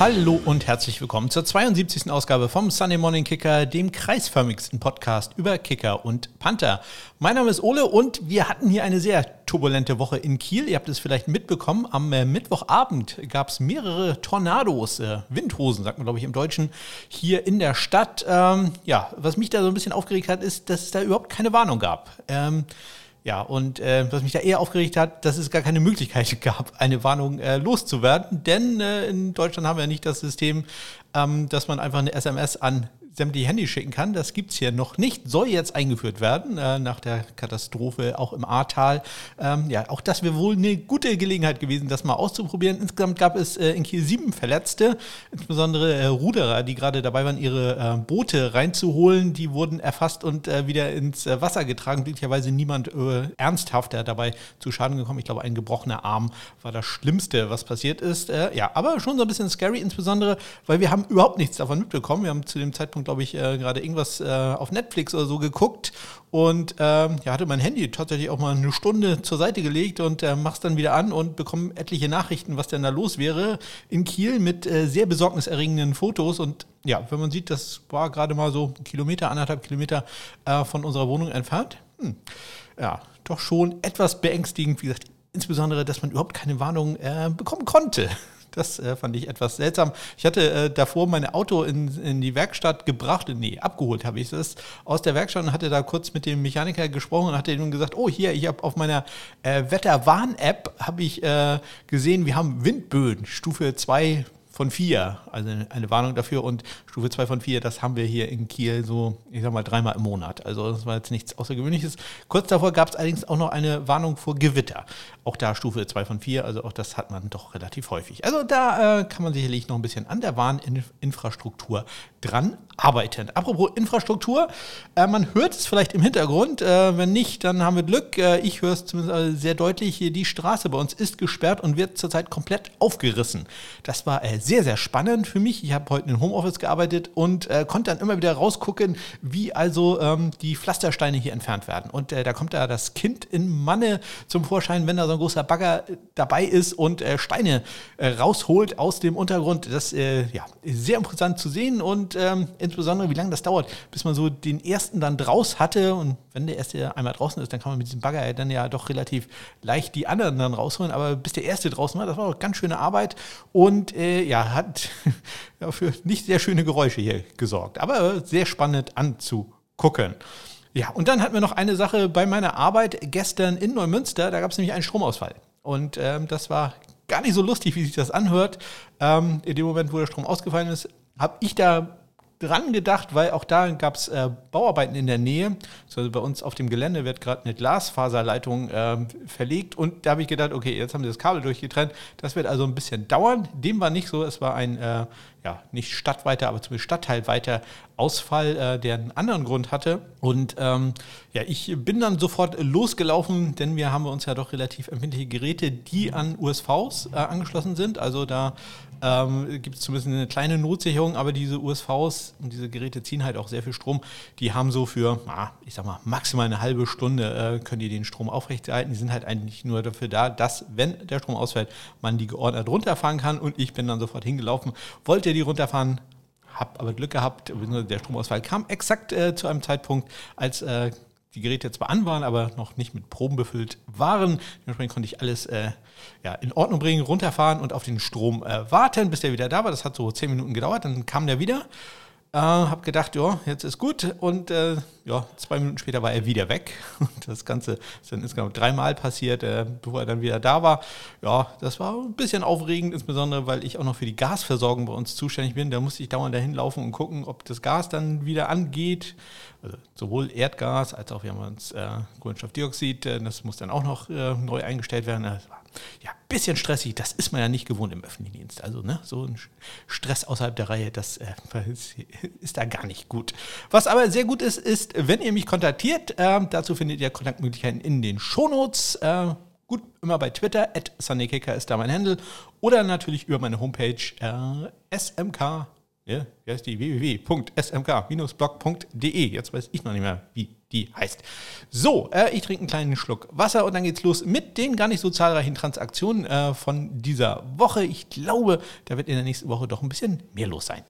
Hallo und herzlich willkommen zur 72. Ausgabe vom Sunday Morning Kicker, dem kreisförmigsten Podcast über Kicker und Panther. Mein Name ist Ole und wir hatten hier eine sehr turbulente Woche in Kiel. Ihr habt es vielleicht mitbekommen. Am äh, Mittwochabend gab es mehrere Tornados, äh, Windhosen, sagt man glaube ich im Deutschen, hier in der Stadt. Ähm, ja, was mich da so ein bisschen aufgeregt hat, ist, dass es da überhaupt keine Warnung gab. Ähm, ja, und äh, was mich da eher aufgeregt hat, dass es gar keine Möglichkeit gab, eine Warnung äh, loszuwerden. Denn äh, in Deutschland haben wir nicht das System, ähm, dass man einfach eine SMS an sämtliche Handys schicken kann. Das gibt es hier noch nicht, soll jetzt eingeführt werden äh, nach der Katastrophe auch im Ahrtal. Ähm, ja, auch das wäre wohl eine gute Gelegenheit gewesen, das mal auszuprobieren. Insgesamt gab es äh, in Kiel sieben Verletzte, insbesondere äh, Ruderer, die gerade dabei waren, ihre äh, Boote reinzuholen. Die wurden erfasst und äh, wieder ins äh, Wasser getragen. Glücklicherweise niemand ernsthafter dabei zu Schaden gekommen. Ich glaube, ein gebrochener Arm war das Schlimmste, was passiert ist. ja, aber schon so ein bisschen scary, insbesondere, weil wir haben überhaupt nichts davon mitbekommen. Wir haben zu dem Zeitpunkt glaube ich, äh, gerade irgendwas äh, auf Netflix oder so geguckt und ähm, ja, hatte mein Handy tatsächlich auch mal eine Stunde zur Seite gelegt und äh, mach's dann wieder an und bekomme etliche Nachrichten, was denn da los wäre in Kiel mit äh, sehr besorgniserregenden Fotos und ja, wenn man sieht, das war gerade mal so ein Kilometer, anderthalb Kilometer äh, von unserer Wohnung entfernt. Hm. Ja, doch schon etwas beängstigend, wie gesagt, insbesondere, dass man überhaupt keine Warnung äh, bekommen konnte. Das äh, fand ich etwas seltsam. Ich hatte äh, davor mein Auto in, in die Werkstatt gebracht, nee, abgeholt habe ich es aus der Werkstatt und hatte da kurz mit dem Mechaniker gesprochen und hatte ihm gesagt, oh hier, ich habe auf meiner äh, Wetterwarn-App habe ich äh, gesehen, wir haben Windböen, Stufe 2 von 4, also eine Warnung dafür und Stufe 2 von 4, das haben wir hier in Kiel so, ich sag mal, dreimal im Monat. Also das war jetzt nichts Außergewöhnliches. Kurz davor gab es allerdings auch noch eine Warnung vor Gewitter. Auch da Stufe 2 von 4, also auch das hat man doch relativ häufig. Also da äh, kann man sicherlich noch ein bisschen an der Warninfrastruktur dran arbeiten. Apropos Infrastruktur, äh, man hört es vielleicht im Hintergrund. Äh, wenn nicht, dann haben wir Glück. Äh, ich höre es zumindest sehr deutlich. Die Straße bei uns ist gesperrt und wird zurzeit komplett aufgerissen. Das war äh, sehr, sehr spannend für mich. Ich habe heute in Homeoffice gearbeitet und äh, konnte dann immer wieder rausgucken, wie also ähm, die Pflastersteine hier entfernt werden. Und äh, da kommt da das Kind in Manne zum Vorschein, wenn da so ein großer Bagger dabei ist und Steine rausholt aus dem Untergrund. Das ja, ist sehr interessant zu sehen und ähm, insbesondere, wie lange das dauert, bis man so den ersten dann draus hatte. Und wenn der erste einmal draußen ist, dann kann man mit diesem Bagger dann ja doch relativ leicht die anderen dann rausholen. Aber bis der erste draußen war, das war doch ganz schöne Arbeit und äh, ja, hat ja, für nicht sehr schöne Geräusche hier gesorgt. Aber sehr spannend anzugucken. Ja, und dann hatten wir noch eine Sache bei meiner Arbeit gestern in Neumünster. Da gab es nämlich einen Stromausfall. Und ähm, das war gar nicht so lustig, wie sich das anhört. Ähm, in dem Moment, wo der Strom ausgefallen ist, habe ich da dran gedacht, weil auch da gab es äh, Bauarbeiten in der Nähe. Also bei uns auf dem Gelände wird gerade eine Glasfaserleitung äh, verlegt und da habe ich gedacht, okay, jetzt haben sie das Kabel durchgetrennt. Das wird also ein bisschen dauern. Dem war nicht so. Es war ein äh, ja, nicht stadtweiter, aber zumindest stadtteilweiter Ausfall, äh, der einen anderen Grund hatte. Und ähm, ja, ich bin dann sofort losgelaufen, denn wir haben uns ja doch relativ empfindliche Geräte, die an USVs äh, angeschlossen sind. Also da ähm, gibt es zumindest eine kleine Notsicherung, aber diese USVs und diese Geräte ziehen halt auch sehr viel Strom. Die haben so für, ah, ich sag mal, maximal eine halbe Stunde äh, können die den Strom aufrechterhalten. Die sind halt eigentlich nur dafür da, dass, wenn der Strom ausfällt, man die geordnet runterfahren kann. Und ich bin dann sofort hingelaufen, wollte die runterfahren, habe aber Glück gehabt, der Stromausfall kam exakt äh, zu einem Zeitpunkt, als äh, die Geräte zwar an waren, aber noch nicht mit Proben befüllt waren. Dementsprechend konnte ich alles äh, ja, in Ordnung bringen, runterfahren und auf den Strom äh, warten, bis der wieder da war. Das hat so zehn Minuten gedauert, dann kam der wieder äh, hab gedacht, ja, jetzt ist gut. Und äh, ja, zwei Minuten später war er wieder weg. Und das Ganze ist dann insgesamt dreimal passiert, äh, bevor er dann wieder da war. Ja, das war ein bisschen aufregend, insbesondere weil ich auch noch für die Gasversorgung bei uns zuständig bin. Da musste ich dauernd dahin laufen und gucken, ob das Gas dann wieder angeht. Also sowohl Erdgas als auch wir haben uns äh, Kohlenstoffdioxid, äh, das muss dann auch noch äh, neu eingestellt werden. Das war ja, bisschen stressig, das ist man ja nicht gewohnt im öffentlichen Dienst. Also, ne, so ein Stress außerhalb der Reihe, das äh, ist da gar nicht gut. Was aber sehr gut ist, ist, wenn ihr mich kontaktiert, äh, dazu findet ihr Kontaktmöglichkeiten in den Shownotes. Äh, gut, immer bei Twitter, at SundayKicker ist da mein Handle. Oder natürlich über meine Homepage äh, smk ja, wie heißt die? www.smk-blog.de. Jetzt weiß ich noch nicht mehr, wie die heißt. So, äh, ich trinke einen kleinen Schluck Wasser und dann geht's los mit den gar nicht so zahlreichen Transaktionen äh, von dieser Woche. Ich glaube, da wird in der nächsten Woche doch ein bisschen mehr los sein.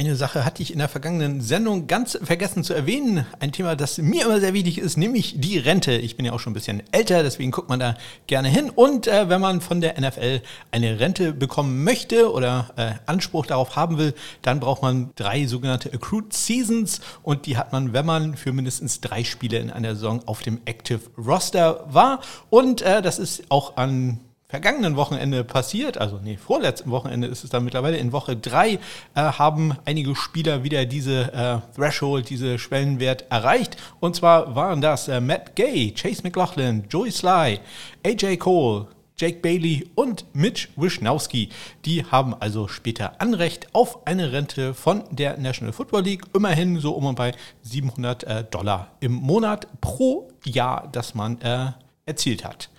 Eine Sache hatte ich in der vergangenen Sendung ganz vergessen zu erwähnen. Ein Thema, das mir immer sehr wichtig ist, nämlich die Rente. Ich bin ja auch schon ein bisschen älter, deswegen guckt man da gerne hin. Und äh, wenn man von der NFL eine Rente bekommen möchte oder äh, Anspruch darauf haben will, dann braucht man drei sogenannte Accrued Seasons. Und die hat man, wenn man für mindestens drei Spiele in einer Saison auf dem Active Roster war. Und äh, das ist auch an vergangenen Wochenende passiert, also nee, vorletzten Wochenende ist es dann mittlerweile, in Woche drei äh, haben einige Spieler wieder diese äh, Threshold, diese Schwellenwert erreicht. Und zwar waren das äh, Matt Gay, Chase McLaughlin, Joey Sly, AJ Cole, Jake Bailey und Mitch Wischnowski. Die haben also später Anrecht auf eine Rente von der National Football League. Immerhin so um und bei 700 äh, Dollar im Monat pro Jahr, das man äh, erzielt hat.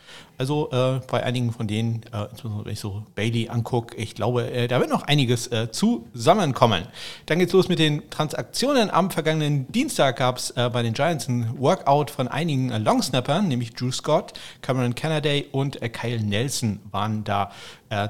Also äh, bei einigen von denen, äh, insbesondere wenn ich so Bailey angucke, ich glaube, äh, da wird noch einiges äh, zusammenkommen. Dann geht's los mit den Transaktionen. Am vergangenen Dienstag gab es äh, bei den Giants ein Workout von einigen äh, Longsnappern, nämlich Drew Scott, Cameron Kennedy und Kyle Nelson waren da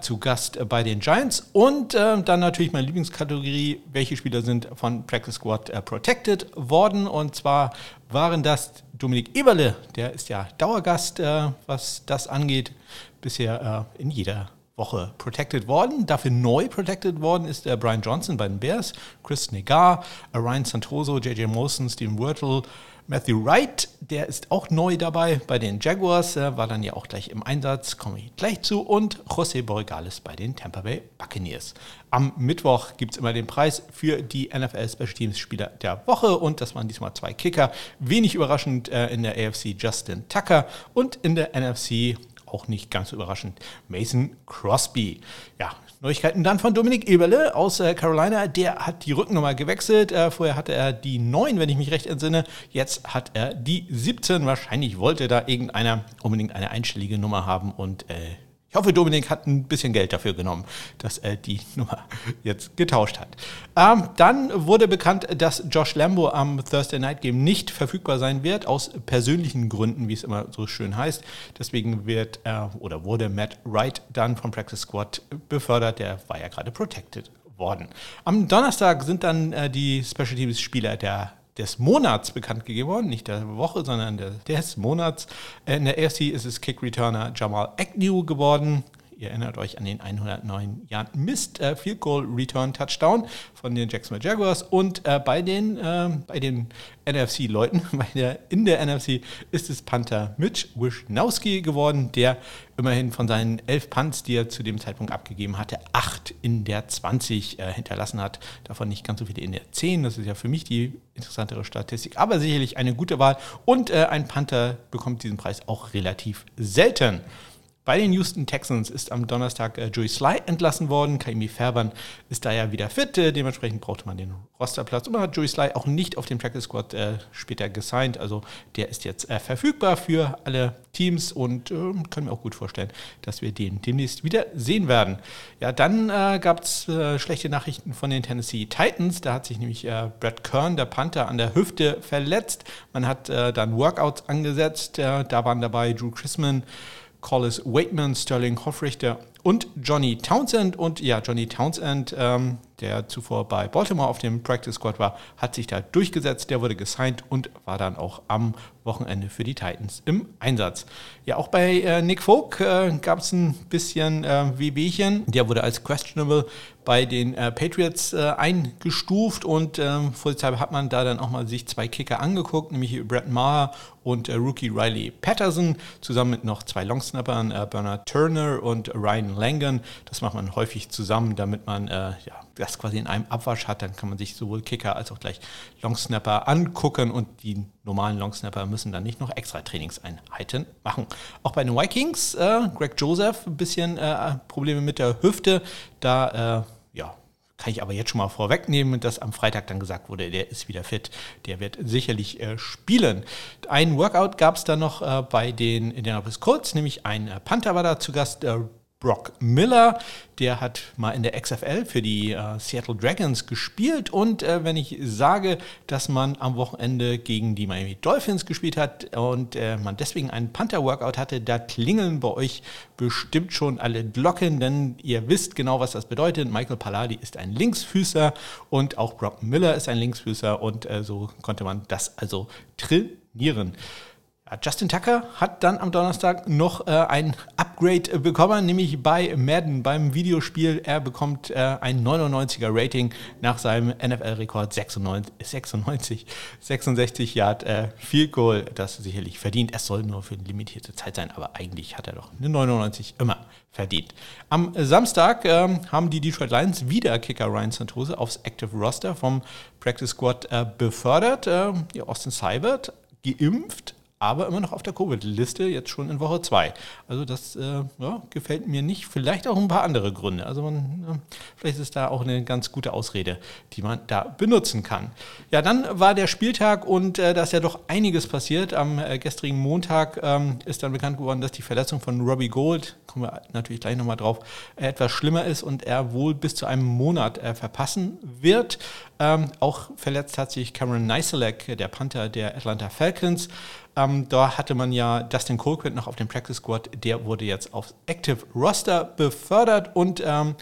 zu Gast bei den Giants. Und dann natürlich meine Lieblingskategorie, welche Spieler sind von Practice Squad protected worden. Und zwar waren das Dominik Eberle, der ist ja Dauergast, äh, was das angeht, bisher äh, in jeder Woche protected worden. Dafür neu protected worden ist der Brian Johnson bei den Bears, Chris Negar, Ryan Santoso, JJ Molson, Steven Wirtle, Matthew Wright, der ist auch neu dabei bei den Jaguars, äh, war dann ja auch gleich im Einsatz, komme ich gleich zu. Und José Borregales bei den Tampa Bay Buccaneers. Am Mittwoch gibt es immer den Preis für die NFL Special Teams Spieler der Woche und das waren diesmal zwei Kicker. Wenig überraschend äh, in der AFC Justin Tucker und in der NFC auch nicht ganz überraschend Mason Crosby. Ja, Neuigkeiten dann von Dominik Eberle aus äh, Carolina. Der hat die Rückennummer gewechselt. Äh, vorher hatte er die 9, wenn ich mich recht entsinne. Jetzt hat er die 17. Wahrscheinlich wollte da irgendeiner unbedingt eine einstellige Nummer haben und äh, ich hoffe, Dominik hat ein bisschen Geld dafür genommen, dass er die Nummer jetzt getauscht hat. Ähm, dann wurde bekannt, dass Josh Lambo am Thursday Night Game nicht verfügbar sein wird, aus persönlichen Gründen, wie es immer so schön heißt. Deswegen wird äh, oder wurde Matt Wright dann vom Practice Squad befördert. Der war ja gerade protected worden. Am Donnerstag sind dann äh, die Special Teams Spieler der des Monats bekannt gegeben worden, nicht der Woche, sondern der, des Monats. In der AFC ist es Kick-Returner Jamal Agnew geworden. Ihr erinnert euch an den 109 Jahren Mist äh, Field Goal Return Touchdown von den Jacksonville Jaguars und äh, bei den äh, den NFC Leuten, bei der in der NFC ist es Panther Mitch Wischnowski geworden, der immerhin von seinen elf Punts, die er zu dem Zeitpunkt abgegeben hatte, acht in der 20 äh, hinterlassen hat. Davon nicht ganz so viele in der 10. Das ist ja für mich die interessantere Statistik, aber sicherlich eine gute Wahl. Und äh, ein Panther bekommt diesen Preis auch relativ selten. Bei den Houston Texans ist am Donnerstag äh, Joey Sly entlassen worden. Kaimi Färbern ist da ja wieder fit. Äh, dementsprechend brauchte man den Rosterplatz. Und man hat Joey Sly auch nicht auf dem Practice Squad äh, später gesigned. Also der ist jetzt äh, verfügbar für alle Teams und äh, kann mir auch gut vorstellen, dass wir den demnächst wieder sehen werden. Ja, dann äh, gab es schlechte Nachrichten von den Tennessee Titans. Da hat sich nämlich Brad Kern, der Panther, an der Hüfte verletzt. Man hat dann Workouts angesetzt. da waren dabei Drew Chrisman, Collis Waitman, Sterling Hoffrichter und Johnny Townsend. Und ja, Johnny Townsend, ähm, der zuvor bei Baltimore auf dem Practice Squad war, hat sich da durchgesetzt. Der wurde gesigned und war dann auch am Wochenende für die Titans im Einsatz. Ja, auch bei äh, Nick Folk äh, gab es ein bisschen äh, Wehwehchen. Der wurde als questionable bei den äh, Patriots äh, eingestuft und ähm, vorsichtshalber hat man da dann auch mal sich zwei Kicker angeguckt, nämlich Brett Maher und äh, Rookie Riley Patterson, zusammen mit noch zwei Longsnappern, äh, Bernard Turner und Ryan Langan. Das macht man häufig zusammen, damit man ja, das quasi in einem Abwasch hat. Dann kann man sich sowohl Kicker als auch gleich Longsnapper angucken und die normalen Longsnapper müssen dann nicht noch extra Trainingseinheiten machen. Auch bei den Vikings, äh, Greg Joseph, ein bisschen äh, Probleme mit der Hüfte. Da, äh, ja, kann ich aber jetzt schon mal vorwegnehmen, dass am Freitag dann gesagt wurde, der ist wieder fit. Der wird sicherlich äh, spielen. Ein Workout gab es dann noch äh, bei den Indianapolis Colts, nämlich ein äh, Panther war da zu Gast, Brock Miller. Der hat mal in der XFL für die äh, Seattle Dragons gespielt. Und äh, wenn ich sage, dass man am Wochenende gegen die Miami Dolphins gespielt hat und äh, man deswegen einen Panther-Workout hatte, da klingeln bei euch bestimmt schon alle Glocken, denn ihr wisst genau, was das bedeutet. Michael Palladi ist ein Linksfüßer und auch Brock Miller ist ein Linksfüßer und äh, so konnte man das also trainieren. Justin Tucker hat dann am Donnerstag noch äh, ein Upgrade bekommen, nämlich bei Madden, beim Videospiel. Er bekommt äh, ein 99er Rating nach seinem NFL-Rekord 96, 96, 66 Yard äh, Field Goal. Das sicherlich verdient. Es soll nur für eine limitierte Zeit sein, aber eigentlich hat er doch eine 99 immer verdient. Am Samstag ähm, haben die Detroit Lions wieder Kicker Ryan Santose aufs Active Roster vom Practice Squad äh, befördert. Äh, Austin Seibert geimpft, aber immer noch auf der Covid-Liste, jetzt schon in Woche 2. Also das äh, ja, gefällt mir nicht. Vielleicht auch ein paar andere Gründe. Also man, ja, vielleicht ist da auch eine ganz gute Ausrede, die man da benutzen kann. Ja, dann war der Spieltag und äh, da ist ja doch einiges passiert. Am äh, gestrigen Montag ähm, ist dann bekannt geworden, dass die Verletzung von Robbie Gold, kommen wir natürlich gleich nochmal drauf, etwas schlimmer ist und er wohl bis zu einem Monat äh, verpassen wird. Ähm, auch verletzt hat sich Cameron Neiselek, der Panther der Atlanta Falcons. Ähm, da hatte man ja Dustin Colquitt noch auf dem Practice Squad, der wurde jetzt aufs Active Roster befördert und ähm,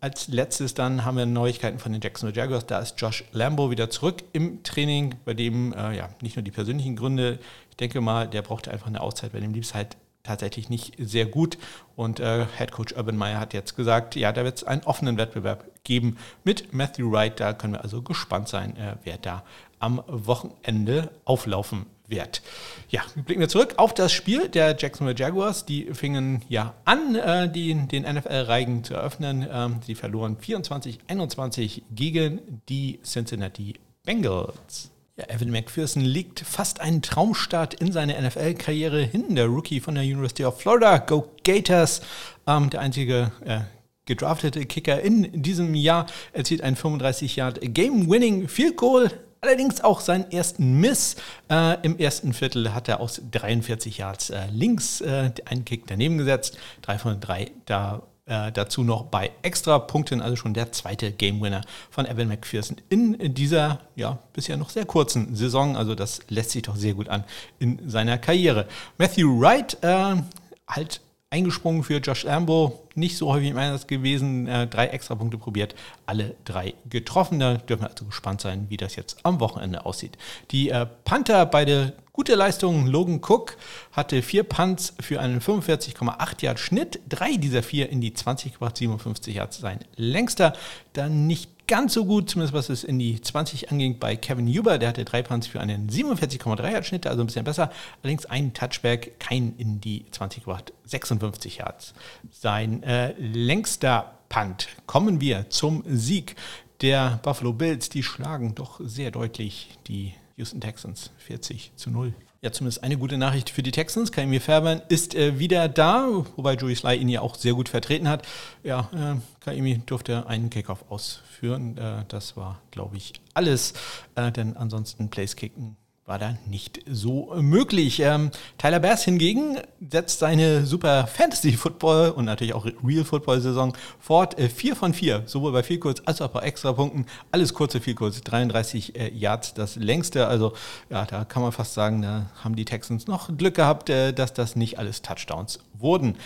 als letztes dann haben wir Neuigkeiten von den Jacksonville Jaguars. Da ist Josh Lambo wieder zurück im Training, bei dem äh, ja nicht nur die persönlichen Gründe. Ich denke mal, der brauchte einfach eine Auszeit, bei dem lief es halt tatsächlich nicht sehr gut. Und äh, Head Coach Urban Meyer hat jetzt gesagt, ja, da wird es einen offenen Wettbewerb geben mit Matthew Wright. Da können wir also gespannt sein, äh, wer da am Wochenende auflaufen wird. Ja, blicken wir zurück auf das Spiel der Jacksonville Jaguars. Die fingen ja an, äh, die, den NFL-Reigen zu eröffnen. Ähm, sie verloren 24-21 gegen die Cincinnati Bengals. Ja, Evan McPherson legt fast einen Traumstart in seine NFL-Karriere hin. Der Rookie von der University of Florida, Go Gators, ähm, der einzige äh, gedraftete Kicker in diesem Jahr, erzielt einen 35 Yard Game-Winning Field Goal Allerdings auch seinen ersten Miss. Äh, Im ersten Viertel hat er aus 43 Yards äh, links äh, einen Kick daneben gesetzt. Drei von drei da, äh, dazu noch bei Extra-Punkten, also schon der zweite Game-Winner von Evan McPherson in dieser ja, bisher noch sehr kurzen Saison. Also das lässt sich doch sehr gut an in seiner Karriere. Matthew Wright äh, halt eingesprungen für Josh Lambo, nicht so häufig im Einsatz gewesen, äh, drei extra Punkte probiert, alle drei getroffen. Da dürfen wir also gespannt sein, wie das jetzt am Wochenende aussieht. Die äh, Panther, beide gute Leistungen. Logan Cook hatte vier Punts für einen 45,8 Yard Schnitt, drei dieser vier in die 20 gebracht, 57 Yards sein längster. Dann nicht ganz so gut, zumindest was es in die 20 anging, bei Kevin Huber. Der hatte drei Punts für einen 47,3 Yard Schnitt, also ein bisschen besser. Allerdings ein Touchback, kein in die 20 gebracht, 56 Yards. Sein äh, längster Punt. Kommen wir zum Sieg der Buffalo Bills. Die schlagen doch sehr deutlich die Houston Texans 40 zu 0. Ja, zumindest eine gute Nachricht für die Texans. Kaimir Fairbairn ist äh, wieder da, wobei Joey Sly ihn ja auch sehr gut vertreten hat. Ja, äh, Kaimi durfte einen Kickoff ausführen. Äh, das war, glaube ich, alles. Äh, denn ansonsten Placekicken war da nicht so möglich. Ähm, Tyler Bass hingegen setzt seine super Fantasy-Football und natürlich auch Real-Football-Saison fort. Äh, vier von vier, sowohl bei viel kurz als auch bei Extrapunkten. Alles kurze, viel kurz. 33 äh, Yards, das längste. Also, ja, da kann man fast sagen, da haben die Texans noch Glück gehabt, äh, dass das nicht alles Touchdowns wurden.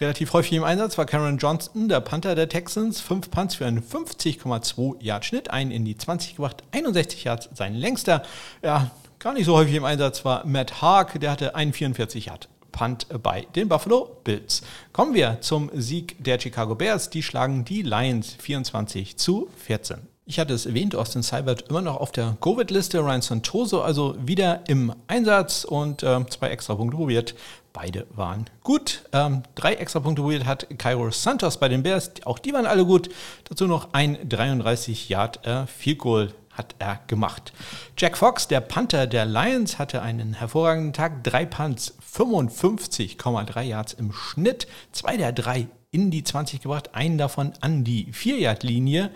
Relativ häufig im Einsatz war Cameron Johnston, der Panther der Texans. Fünf Punts für einen 50,2 Yard Schnitt, einen in die 20 gebracht, 61 Yards sein längster. Ja, gar nicht so häufig im Einsatz war Matt Haag, der hatte 1,44 Yard. Punt bei den Buffalo Bills. Kommen wir zum Sieg der Chicago Bears. Die schlagen die Lions 24 zu 14. Ich hatte es erwähnt, Austin Seibert immer noch auf der Covid-Liste, Ryan Santoso also wieder im Einsatz und äh, zwei extra Punkte probiert. Beide waren gut. Ähm, drei extra Punkte probiert hat Cairo Santos bei den Bears. Auch die waren alle gut. Dazu noch ein 33 Yard äh, Field Goal hat er gemacht. Jack Fox, der Panther der Lions, hatte einen hervorragenden Tag. Drei Punts, 55,3 Yards im Schnitt. Zwei der drei in die 20 gebracht, einen davon an die 4-Yard-Linie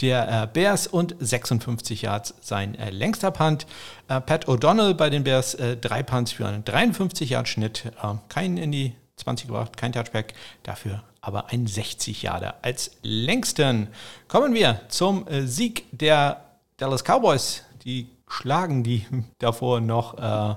der äh, Bears und 56 Yards sein äh, längster Punt. Äh, Pat O'Donnell bei den Bears, drei Punts für einen 53-Yard-Schnitt, äh, keinen in die 20 gebracht, kein Touchback, dafür aber ein 60 Yarder als längsten. Kommen wir zum Sieg der Dallas Cowboys. Die schlagen die davor noch äh,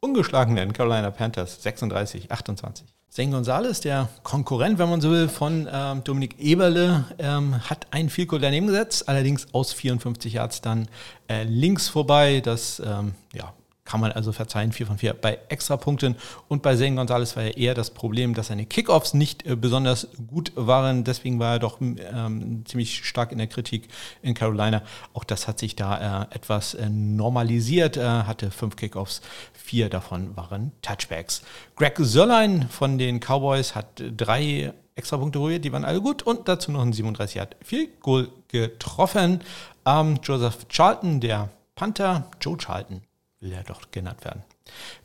ungeschlagenen Carolina Panthers 36, 28. Zane Gonzalez, der Konkurrent, wenn man so will, von ähm, Dominik Eberle, ähm, hat ein Field daneben gesetzt, allerdings aus 54 Yards dann äh, links vorbei. Das ähm, ja, kann man also verzeihen, 4 von 4 bei Extrapunkten. Und bei Zane Gonzalez war ja eher das Problem, dass seine Kickoffs nicht äh, besonders gut waren. Deswegen war er doch ähm, ziemlich stark in der Kritik in Carolina. Auch das hat sich da äh, etwas äh, normalisiert. Er hatte fünf Kickoffs, vier davon waren Touchbacks. Greg Sörlein von den Cowboys hat drei Extrapunkte geholt, die waren alle gut. Und dazu noch ein 37 hat viel Goal getroffen. Ähm, Joseph Charlton, der Panther, Joe Charlton, will er doch genannt werden.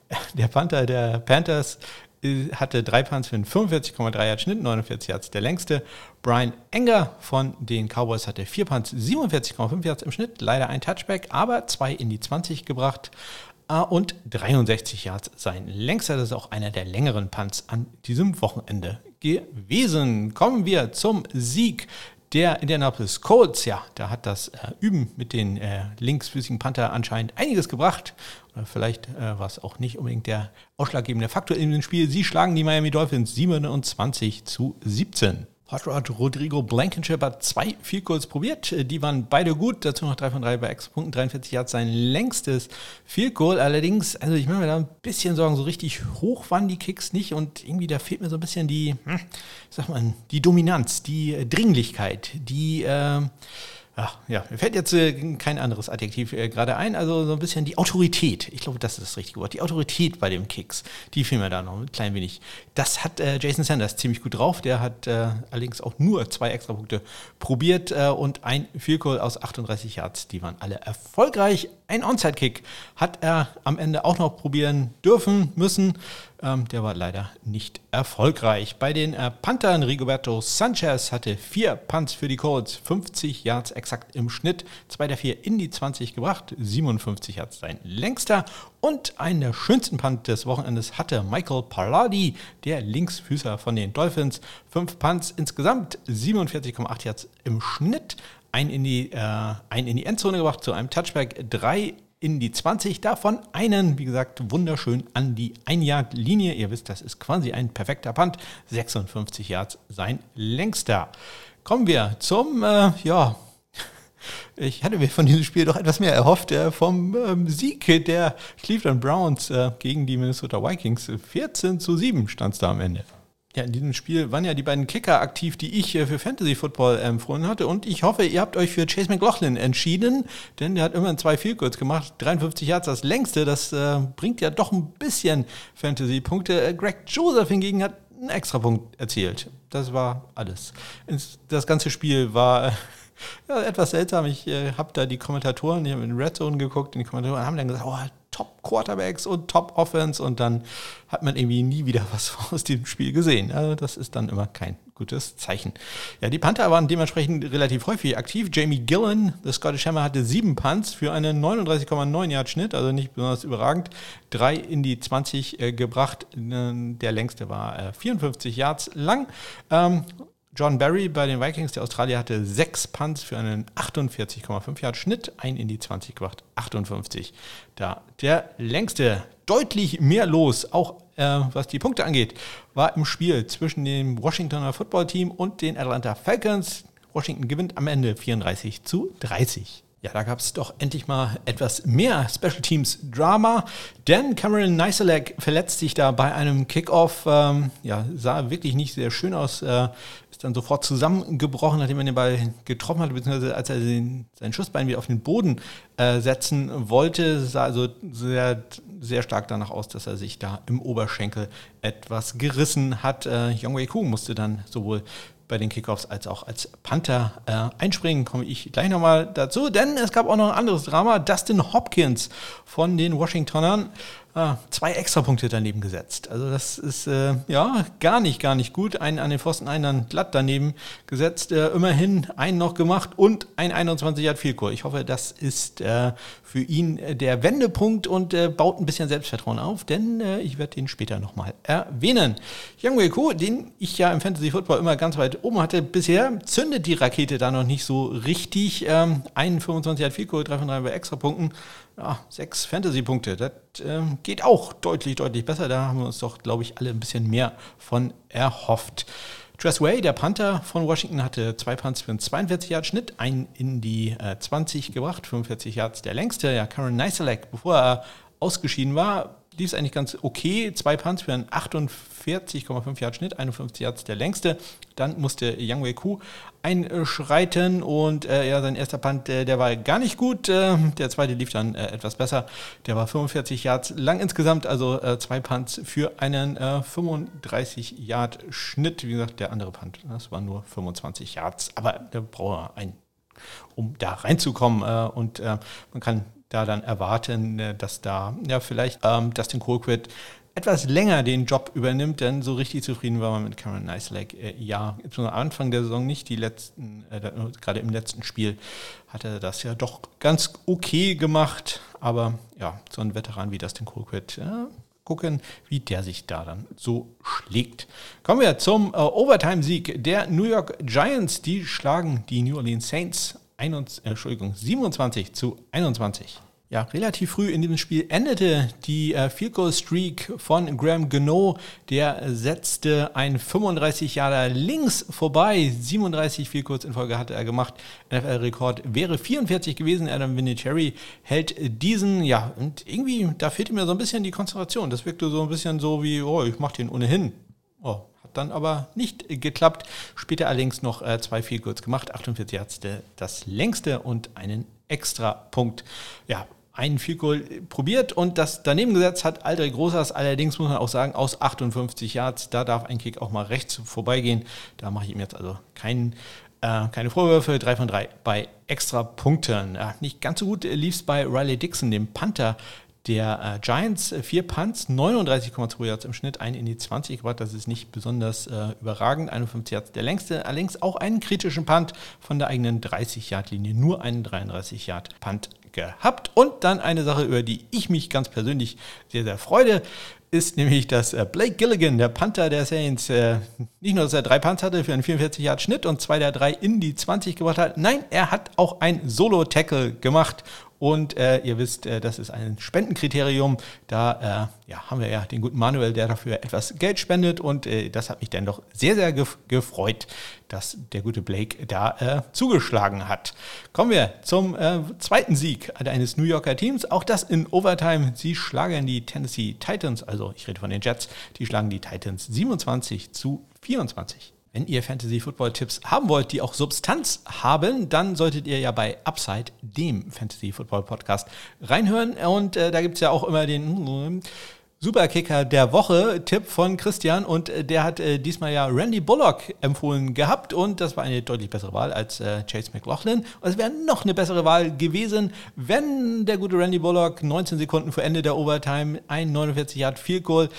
Der Panther der Panthers äh, hatte drei Punts für einen 45,3 Yard Schnitt, 49 Yards der längste. Brian Enger von den Cowboys hatte vier Punts, 47,5 Yards im Schnitt, leider ein Touchback, aber zwei in die 20 gebracht äh, und 63 Yards sein längster. Das ist auch einer der längeren Punts an diesem Wochenende gewesen. Kommen wir zum Sieg der Indianapolis Colts, ja, da hat das äh, Üben mit den äh, linksfüßigen Panther anscheinend einiges gebracht. Oder vielleicht äh, war es auch nicht unbedingt der ausschlaggebende Faktor in dem Spiel. Sie schlagen die Miami Dolphins 27 zu 17. Hot Rod Rodrigo Blankenship hat zwei Field Goals probiert. Die waren beide gut. Dazu noch 3 von 3 bei Extrapunkten. 43 hat sein längstes Field Goal. Allerdings, also ich mache mir da ein bisschen Sorgen, so richtig hoch waren die Kicks nicht. Und irgendwie da fehlt mir so ein bisschen die, hm, ich sag mal, die Dominanz, die Dringlichkeit, die, äh, Ach, ja, mir fällt jetzt äh, kein anderes Adjektiv äh, gerade ein. Also so ein bisschen die Autorität. Ich glaube, das ist das richtige Wort. Die Autorität bei dem Kicks. Die fiel mir da noch ein klein wenig. Das hat äh, Jason Sanders ziemlich gut drauf. Der hat äh, allerdings auch nur zwei Extrapunkte probiert äh, und ein Field Goal aus 38 Yards. Die waren alle erfolgreich. Ein Onside-Kick hat er am Ende auch noch probieren dürfen, müssen. Ähm, der war leider nicht erfolgreich. Bei den äh, Panthern, Rigoberto Sanchez hatte vier Punts für die Colts, 50 Yards exakt im Schnitt, zwei der vier in die 20 gebracht, 57 Yards sein längster. Und einen der schönsten Punt des Wochenendes hatte Michael Palardi, der Linksfüßer von den Dolphins. Fünf Punts insgesamt, 47,8 Yards im Schnitt. Ein in, die, äh, ein in die Endzone gebracht zu einem Touchback, drei in die 20. Davon einen, wie gesagt, wunderschön an die 1-Yard-Linie. Ihr wisst, das ist quasi ein perfekter Punt. 56 Yards sein längster. Kommen wir zum, äh, ja, ich hatte mir von diesem Spiel doch etwas mehr erhofft äh, vom ähm, Sieg der Cleveland Browns äh, gegen die Minnesota Vikings. 14 zu 7 stand es da am Ende. Ja, in diesem Spiel waren ja die beiden Kicker aktiv, die ich äh, für Fantasy Football empfohlen hatte. Und ich hoffe, ihr habt euch für Chase McLaughlin entschieden, denn der hat immerhin zwei Field gemacht. 53 Yards das längste. Das äh, bringt ja doch ein bisschen Fantasy-Punkte. Äh, Greg Joseph hingegen hat einen extra Punkt erzielt. Das war alles. Das ganze Spiel war ja, etwas seltsam. Ich äh, habe da die Kommentatoren, ich habe in Red Zone geguckt, und die Kommentatoren haben dann gesagt, oh, Top Quarterbacks und Top Offense und dann hat man irgendwie nie wieder was aus dem Spiel gesehen. Also das ist dann immer kein gutes Zeichen. Ja, die Panther waren dementsprechend relativ häufig aktiv. Jamie Gillen, der Scottish Hammer, hatte sieben Punts für einen 39,9 Yard Schnitt, also nicht besonders überragend. Drei in die 20 äh, gebracht. Der längste war äh, 54 Yards lang. Ähm, John Barry bei den Vikings, der Australier, hatte sechs Punts für einen 48,5 Yard Schnitt, ein in die 20 gebracht, 58. Da der längste, deutlich mehr los, auch äh, was die Punkte angeht, war im Spiel zwischen dem Washingtoner Football Team und den Atlanta Falcons. Washington gewinnt am Ende 34 zu 30. Ja, da gab es doch endlich mal etwas mehr Special Teams Drama, denn Cameron Neiselek verletzt sich da bei einem Kickoff. Ähm, ja, sah wirklich nicht sehr schön aus. Äh, ist dann sofort zusammengebrochen, nachdem er den Ball getroffen hat, beziehungsweise als er den, sein Schussbein wieder auf den Boden äh, setzen wollte, sah also sehr, sehr stark danach aus, dass er sich da im Oberschenkel etwas gerissen hat. Äh, Yongwei Ku musste dann sowohl bei den Kickoffs als auch als Panther äh, einspringen, komme ich gleich nochmal dazu, denn es gab auch noch ein anderes Drama. Dustin Hopkins von den Washingtonern ah, zwei Extrapunkte daneben gesetzt. Also das ist äh, ja gar nicht, gar nicht gut. Einen an den Pfosten, einen dann glatt daneben gesetzt. Äh, immerhin einen noch gemacht und ein 21 Yard Vielkur. Ich hoffe, das ist äh, für ihn äh, der Wendepunkt und äh, baut ein bisschen Selbstvertrauen auf, denn äh, ich werde ihn später nochmal erwähnen. Yang Wei den ich ja im Fantasy Football immer ganz weit oben hatte, bisher zündet die Rakete da noch nicht so richtig. Ähm, einen 25 Yard Vielkur, 3 von 3 bei Extrapunkten ja, sechs Fantasy-Punkte. Das äh, geht auch deutlich, deutlich besser. Da haben wir uns doch, glaube ich, alle ein bisschen mehr von erhofft. Tress Way, der Panther von Washington, hatte zwei Punts für einen 42 Yard Schnitt, einen in die äh, 20 gebracht, 45 Yards der längste. Ja, Karen Neiselek, bevor er ausgeschieden war, lief es eigentlich ganz okay. Zwei Punts für einen 48,5 Yard Schnitt, 51 Yards der längste. Dann musste Yang Wei Ku einschreiten und äh, ja, sein erster Punt, äh, der war gar nicht gut. Äh, der zweite lief dann äh, etwas besser. Der war 45 Yards lang insgesamt, also äh, zwei Punts für einen 35 äh, Yard Schnitt. Wie gesagt, der andere Punt, das war nur 25 Yards, aber der braucht ein um da reinzukommen. und man kann da dann erwarten, äh, dass da ja vielleicht ähm, Dustin Colquitt etwas länger den Job übernimmt, denn so richtig zufrieden war man mit Cameron Nicelake. Äh, ja, am Anfang der Saison nicht, die letzten, äh, gerade im letzten Spiel hat er das ja doch ganz okay gemacht, aber ja, so ein Veteran wie Dustin Colquitt, ja, gucken, wie der sich da dann so schlägt. Kommen wir zum äh, Overtime-Sieg der New York Giants. Die schlagen die New Orleans Saints 21, äh, Entschuldigung, 27 zu 21. Ja, relativ früh in diesem Spiel endete die äh, Field Goal Streak von Graham Gano. Der setzte ein 35 Jahre links vorbei. 37 Field Goals in Folge hatte er gemacht. NFL-Rekord wäre 44 gewesen. Adam Vinatieri hält diesen. Ja, und irgendwie, da fehlte mir so ein bisschen die Konzentration. Das wirkte so ein bisschen so wie, oh, ich mach den ohnehin. Oh, dann aber nicht geklappt. Später allerdings noch äh, zwei Field Goals gemacht, 48 Yards das längste und einen extra Punkt. Ja, einen Field Goal probiert und das daneben gesetzt hat Aldrich Großers. Allerdings muss man auch sagen, aus 58 Yards, da darf ein Kick auch mal rechts vorbeigehen. Da mache ich ihm jetzt also keinen äh, keine Vorwürfe, 3 von 3 bei extra Punkten. Ja, nicht ganz so gut lief es bei Riley Dixon, dem Panther der äh, Giants äh, vier Punts, 39,2 Yards im Schnitt, ein in die 20 gebracht. Das ist nicht besonders äh, überragend. 51 Yards der längste. Allerdings auch einen kritischen Punt von der eigenen 30-Yard-Linie. Nur einen 33-Yard-Punt gehabt. Und dann eine Sache, über die ich mich ganz persönlich sehr, sehr freue ist nämlich, dass äh, Blake Gilligan, der Panther der Saints, äh, nicht nur, dass er drei Punts hatte für einen 44 Yard Schnitt und zwei der drei in die 20 gebracht hat, nein, er hat auch ein Solo-Tackle gemacht und äh, ihr wisst, äh, das ist ein Spendenkriterium. Da äh, ja, haben wir ja den guten Manuel, der dafür etwas Geld spendet. Und äh, das hat mich dann doch sehr, sehr gef gefreut, dass der gute Blake da äh, zugeschlagen hat. Kommen wir zum äh, zweiten Sieg eines New Yorker Teams. Auch das in Overtime. Sie schlagen die Tennessee Titans, also ich rede von den Jets, die schlagen die Titans 27 zu 24. Wenn ihr Fantasy-Football-Tipps haben wollt, die auch Substanz haben, dann solltet ihr ja bei Upside, dem Fantasy-Football-Podcast, reinhören. Und äh, da gibt es ja auch immer den äh, Superkicker der Woche, Tipp von Christian. Und äh, der hat äh, diesmal ja Randy Bullock empfohlen gehabt. Und das war eine deutlich bessere Wahl als äh, Chase McLaughlin. Und es wäre noch eine bessere Wahl gewesen, wenn der gute Randy Bullock 19 Sekunden vor Ende der Overtime ein 49 Yard Field Goal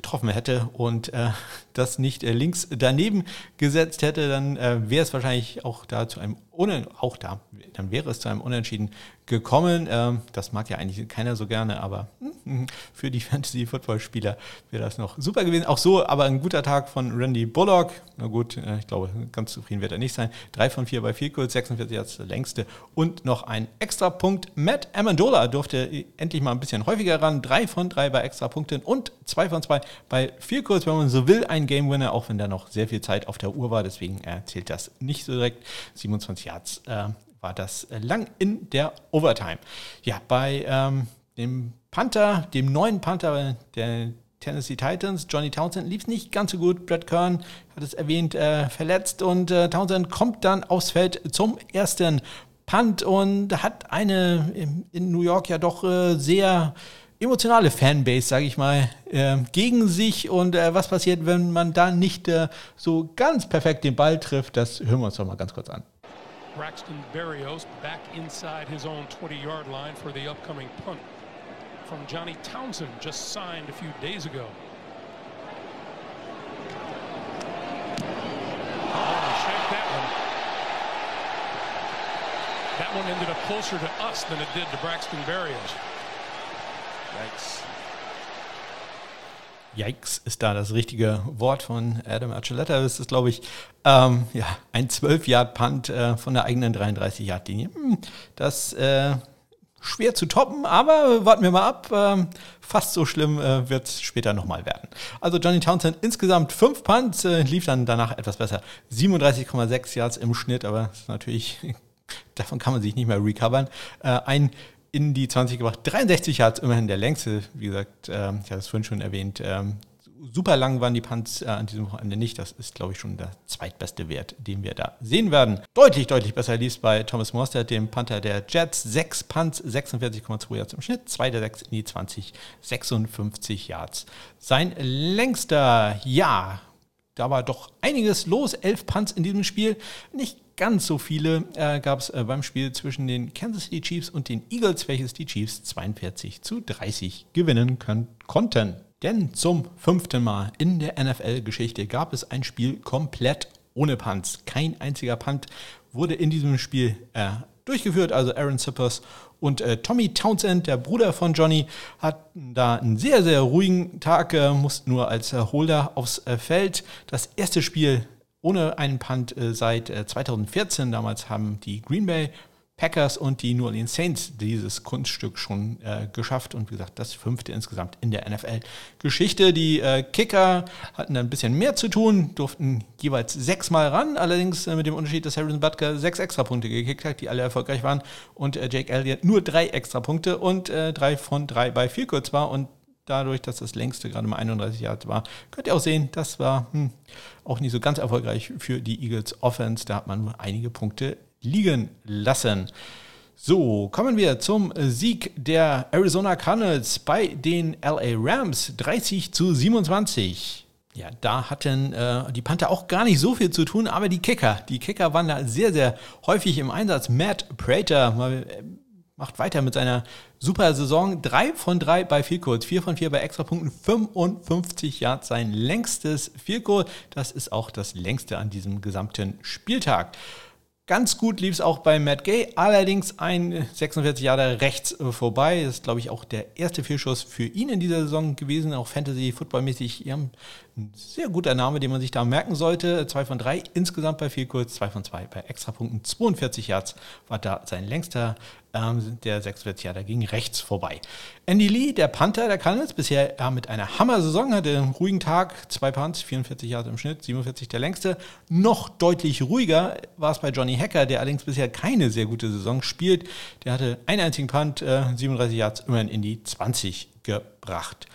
getroffen hätte und äh, das nicht äh, links daneben gesetzt hätte, dann äh, wäre es wahrscheinlich auch da zu einem Unen auch da, dann wäre es zu einem Unentschieden gekommen. Ähm, das mag ja eigentlich keiner so gerne, aber für die Fantasy-Football-Spieler wäre das noch super gewesen. Auch so, aber ein guter Tag von Randy Bullock. Na gut, äh, ich glaube, ganz zufrieden wird er nicht sein. Drei von vier bei Field Goal, 46 als der längste und noch ein extra Punkt. Matt Amendola durfte endlich mal ein bisschen häufiger ran. Drei von drei bei extra Punkten und zwei von zwei bei Field Goals, wenn man so will, ein Game Winner, auch wenn da noch sehr viel Zeit auf der Uhr war. Deswegen erzählt das nicht so direkt. 27 Yards äh, war das äh, lang in der Overtime. Ja, bei ähm, dem Panther, dem neuen Panther der Tennessee Titans, Johnny Townsend, lief es nicht ganz so gut. Brad Kern hat es erwähnt, äh, verletzt und äh, Townsend kommt dann aufs Feld zum ersten Punt und hat eine in New York ja doch äh, sehr emotionale Fanbase, sage ich mal, äh, gegen sich. Und äh, was passiert, wenn man da nicht äh, so ganz perfekt den Ball trifft, das hören wir uns doch mal ganz kurz an. Braxton Berrios back inside his own 20-yard line for the upcoming punt. from Johnny Townsend, just signed a few days ago. Oh, that one ended up closer to us than it did to Braxton Berrios. Yikes. Yikes ist da das richtige Wort von Adam Archuleta. Das ist, glaube ich, ähm, ja, ein 12-Yard-Punt äh, von der eigenen 33-Yard-Linie. Hm, das äh, schwer zu toppen, aber warten wir mal ab. Ähm, fast so schlimm äh, wird es später nochmal werden. Also Johnny Townsend insgesamt fünf Punts, äh, lief dann danach etwas besser. 37,6 Yards im Schnitt, aber ist natürlich davon kann man sich nicht mehr recovern. Äh, ein in die 20 gebracht, 63 Yards, immerhin der längste. Wie gesagt, äh, ich hatte es vorhin schon erwähnt. Ähm, super lang waren die Punts äh, an diesem Wochenende nicht. Das ist, glaube ich, schon der zweitbeste Wert, den wir da sehen werden. Deutlich, deutlich besser lief es bei Thomas Mostert, dem Panther der Jets. Sechs Punts, 46,2 Yards im Schnitt, zwei der sechs in die 20, 56 Yards. Sein längster, ja, da war doch einiges los. Elf Punts in diesem Spiel. Nicht ganz so viele äh, gab es äh, beim Spiel zwischen den Kansas City Chiefs und den Eagles, welches die Chiefs 42 zu 30 gewinnen können, konnten. Denn zum fünften Mal in der NFL-Geschichte gab es ein Spiel komplett ohne Punts. Kein einziger Punt wurde in diesem Spiel äh, durchgeführt. Also Aaron Zippers und äh, Tommy Townsend, der Bruder von Johnny, hatten da einen sehr, sehr ruhigen Tag, äh, mussten nur als Holder aufs äh, Feld. Das erste Spiel ohne einen Punt äh, seit 2014. Äh, Damals haben die Green Bay Packers und die New Orleans Saints dieses Kunststück schon äh, geschafft und wie gesagt, das fünfte insgesamt in der NFL-Geschichte. Die äh, Kicker hatten ein bisschen mehr zu tun, durften jeweils sechsmal ran, allerdings äh, mit dem Unterschied, dass Harrison Butker sechs Extrapunkte gekickt hat, die alle erfolgreich waren und äh, Jake Elliott nur drei Extrapunkte und drei von drei bei viel kurz war und dadurch, dass das längste gerade mal 31 Jahre war, könnt ihr auch sehen, das war hm, auch nicht so ganz erfolgreich für die Eagles Offense. Da hat man nur einige Punkte liegen lassen. So, kommen wir zum Sieg der Arizona Cardinals bei den LA Rams 30 zu 27. Ja, da hatten äh, die Panther auch gar nicht so viel zu tun, aber die Kicker, die Kicker waren da sehr, sehr häufig im Einsatz. Matt Prater mal, äh, macht weiter mit seiner super Saison. Drei von drei bei Field Goals, vier von vier bei Extrapunkten, 55 Yards sein längstes Field. Das ist auch das längste an diesem gesamten Spieltag. Ganz gut lief es auch bei Matt Gay, allerdings ein 46 Jahre rechts vorbei. Das ist, glaube ich, auch der erste Fehlschuss für ihn in dieser Saison gewesen, auch Fantasy-Football-mäßig. Ja, ein sehr guter Name, den man sich da merken sollte. Zwei von drei insgesamt bei viel kurz, zwei von zwei bei Extrapunkten. 42 Yards war da sein längster ähm, der 46 Jahre ging rechts vorbei. Andy Lee, der Panther der Cardinals, bisher äh, mit einer Hammer-Saison, hatte einen ruhigen Tag, zwei Punts, 44 Jahre im Schnitt, 47 der längste. Noch deutlich ruhiger war es bei Johnny Hacker, der allerdings bisher keine sehr gute Saison spielt. Der hatte einen einzigen Punt, äh, 37 Yards, immerhin in die 20 gebracht.